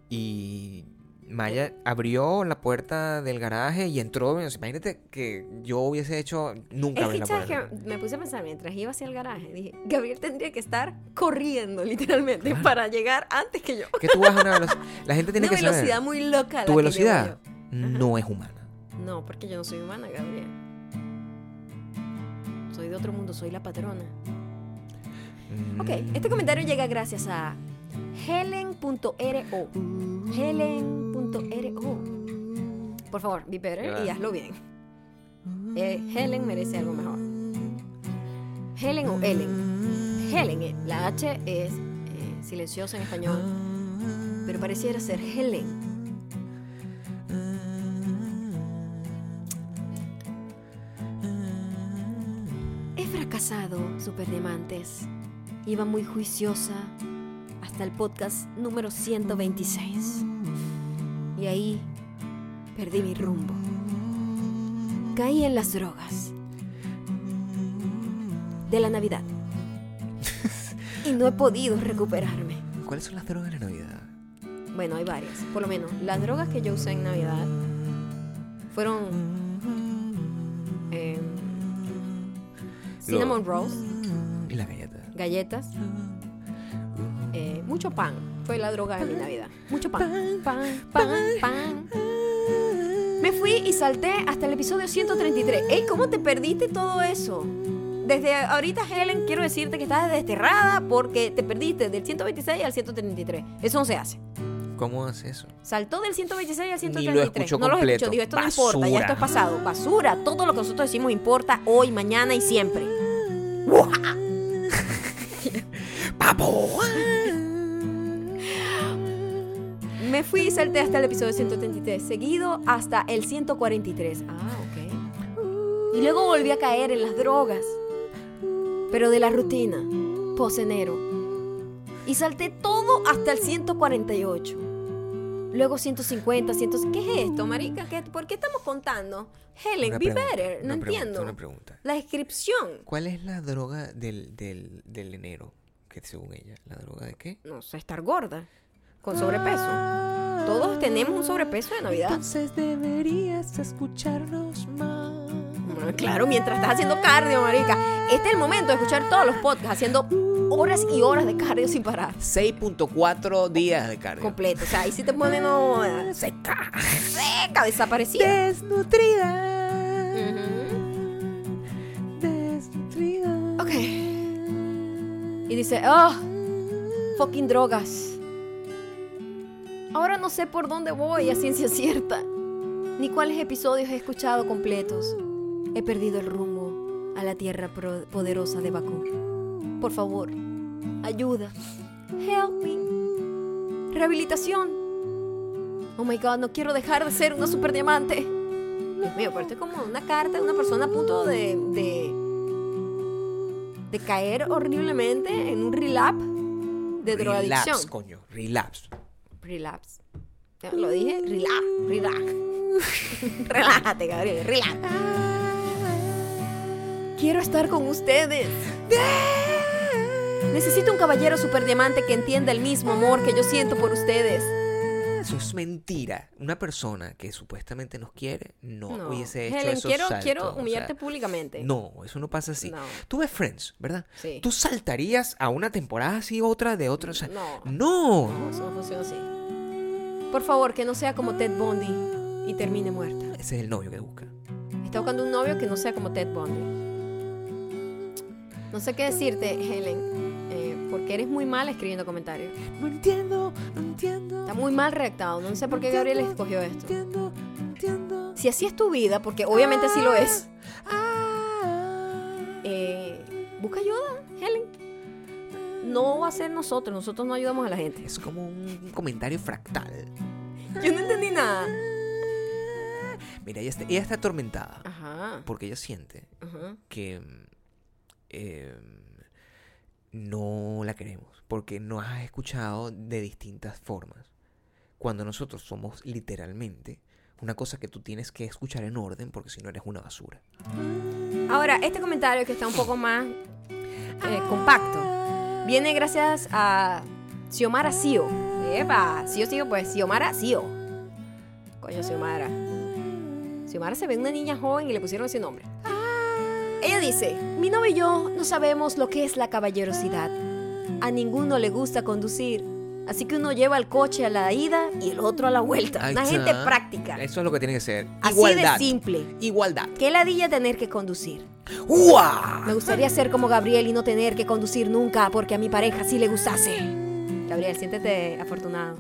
Y Maya abrió la puerta del garaje y entró. Imagínate que yo hubiese hecho... Nunca Es abrí que, la ¿sabes puerta. qué? Me puse a pensar mientras iba hacia el garaje. Dije, Gabriel tendría que estar corriendo, literalmente, Claro. para llegar antes que yo. Que tú vas a una velocidad... [LAUGHS] La gente tiene Una que saber. velocidad muy loca. Tu velocidad no es humana. No, porque yo no soy humana, Gabriel. Soy de otro mundo, soy la patrona. Ok, Mm. este comentario llega gracias a helen.ro. Por favor, be better y hazlo bien. Eh, Helen merece algo mejor. Helen o Ellen. Helen, eh, la H es eh, silenciosa en español, pero pareciera ser Helen. Es fracasado, Superdiamantes. Iba muy juiciosa hasta el podcast número 126. Y ahí perdí mi rumbo. Caí en las drogas de la Navidad. [LAUGHS] y no he podido recuperarme. ¿Cuáles son las drogas de la Navidad? Bueno, hay varias. Por lo menos, las drogas que yo usé en Navidad fueron em, cinnamon rolls, Y la galleta. galletas, eh, mucho pan. Fue la droga de mi Navidad. Mucho pan. Pan, pan, pan. Me fui y salté hasta el episodio 133. ¡Ey, cómo te perdiste todo eso! Desde ahorita, Helen, quiero decirte que estás desterrada porque te perdiste del 126 al 133. Eso no se hace. ¿Cómo hace eso? Saltó del 126 al Ni lo 133. escuchó no lo completo. escuchó. Digo, esto no importa, ya esto es pasado. Basura. Todo lo que nosotros decimos importa hoy, mañana y siempre. [LAUGHS] ¡Papo! Me fui y salté hasta el episodio 133, seguido hasta el 143. Ah, ok. Y luego volví a caer en las drogas, pero de la rutina, pos enero. Y salté todo hasta el 148. Luego 150, 100. ¿Qué es esto, marica? ¿Qué- ¿Por qué estamos contando? Helen, Una be pregunta, better. No una pregunta, entiendo. Una pregunta. La descripción. ¿Cuál es la droga del, del, del enero? Que según ella, ¿la droga de qué? No sé, estar gorda. Con sobrepeso. Todos tenemos un sobrepeso de Navidad. Entonces deberías escucharnos más. Bueno, Claro, mientras estás haciendo cardio, marica. Este es el momento de escuchar todos los podcasts haciendo horas y horas de cardio sin parar. 6.4 días de cardio. Completo. O sea, ahí sí te pone no, Seca. seca, desaparecida. Desnutrida. Desnutrida. Ok. Y dice, oh, fucking drogas. Ahora no sé por dónde voy a ciencia cierta, ni cuáles episodios he escuchado completos. He perdido el rumbo a la tierra poderosa de Bakú. Por favor, ayuda. Help me. Rehabilitación. Oh my god, no quiero dejar de ser una super diamante. Dios mío, pero esto es como una carta de una persona a punto de, de, de caer horriblemente en un relapse de drogadicción. Relapse, coño. Relapse. Relapse. Lo dije, relax, relax. [LAUGHS] Relájate, Gabriel, relax. Quiero estar con ustedes. Necesito un caballero super diamante que entienda el mismo amor que yo siento por ustedes. Eso es mentira. Una persona que supuestamente nos quiere no, No. hubiese hecho Helen, esos quiero, saltos, quiero o sea, humillarte públicamente. No, eso no pasa así. No. Tú ves Friends, ¿verdad? Sí. ¿Tú saltarías a una temporada así, otra de otra? O sea, No. no. No, eso no funciona así. Por favor, que no sea como Ted Bundy y termine muerta. Ese es el novio que busca. Está buscando un novio que no sea como Ted Bundy. No sé qué decirte, Helen, porque eres muy mal escribiendo comentarios. No entiendo, no entiendo. Está muy mal redactado. No sé por qué Gabriel escogió esto. entiendo, no entiendo. Si así es tu vida, porque obviamente sí lo es, Ah, eh, busca ayuda, Helen. No va a ser nosotros. Nosotros no ayudamos a la gente. es como un comentario fractal. Yo no entendí nada. Mira, ella está, ella está atormentada Ajá. porque ella siente ajá. que mm, eh, no la queremos porque nos has escuchado de distintas formas. Cuando nosotros somos literalmente una cosa que tú tienes que escuchar en orden porque si no eres una basura. Ahora, este comentario que está un poco más eh, compacto viene gracias a Xiomara Sio. Epa, Sio Sio, pues Xiomara Sio. Coño, Xiomara. Xiomara se ve una niña joven y le pusieron ese nombre. Ella dice, mi novio y yo no sabemos lo que es la caballerosidad. A ninguno le gusta conducir. Así que uno lleva el coche a la ida y el otro a la vuelta. Una gente práctica. Eso es lo que tiene que ser. Así Igualdad. de simple. Igualdad. Qué ladilla tener que conducir. ¡Uah! Me gustaría ser como Gabriel y no tener que conducir nunca porque a mi pareja sí le gustase. Gabriel, siéntete afortunado.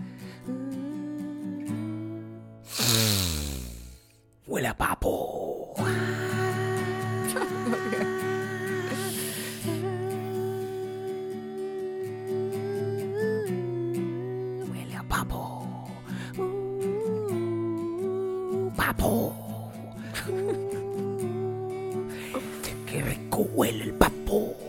Huele a papo. Papo. qué rico huele el papo.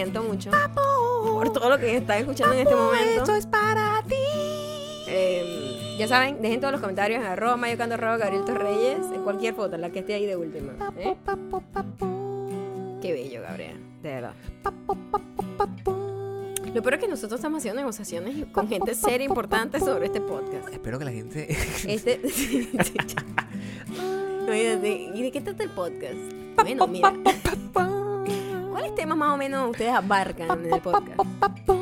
Siento mucho Papo. por todo lo que están escuchando en este momento. Esto es para ti. Eh, ya saben, dejen todos los comentarios en arroba mayocando arroba Gabriel Torreyes en cualquier foto, la que esté ahí de última. ¿eh? Papo, papo, papo. Qué bello, Gabriel. De verdad. Papo, papo, papo. Lo peor es que nosotros estamos haciendo negociaciones con gente seria importante sobre este podcast. Espero que la gente. Este. [LAUGHS] [LAUGHS] ¿y de qué trata el podcast? Bueno, mira. Menos ustedes abarcan en el podcast?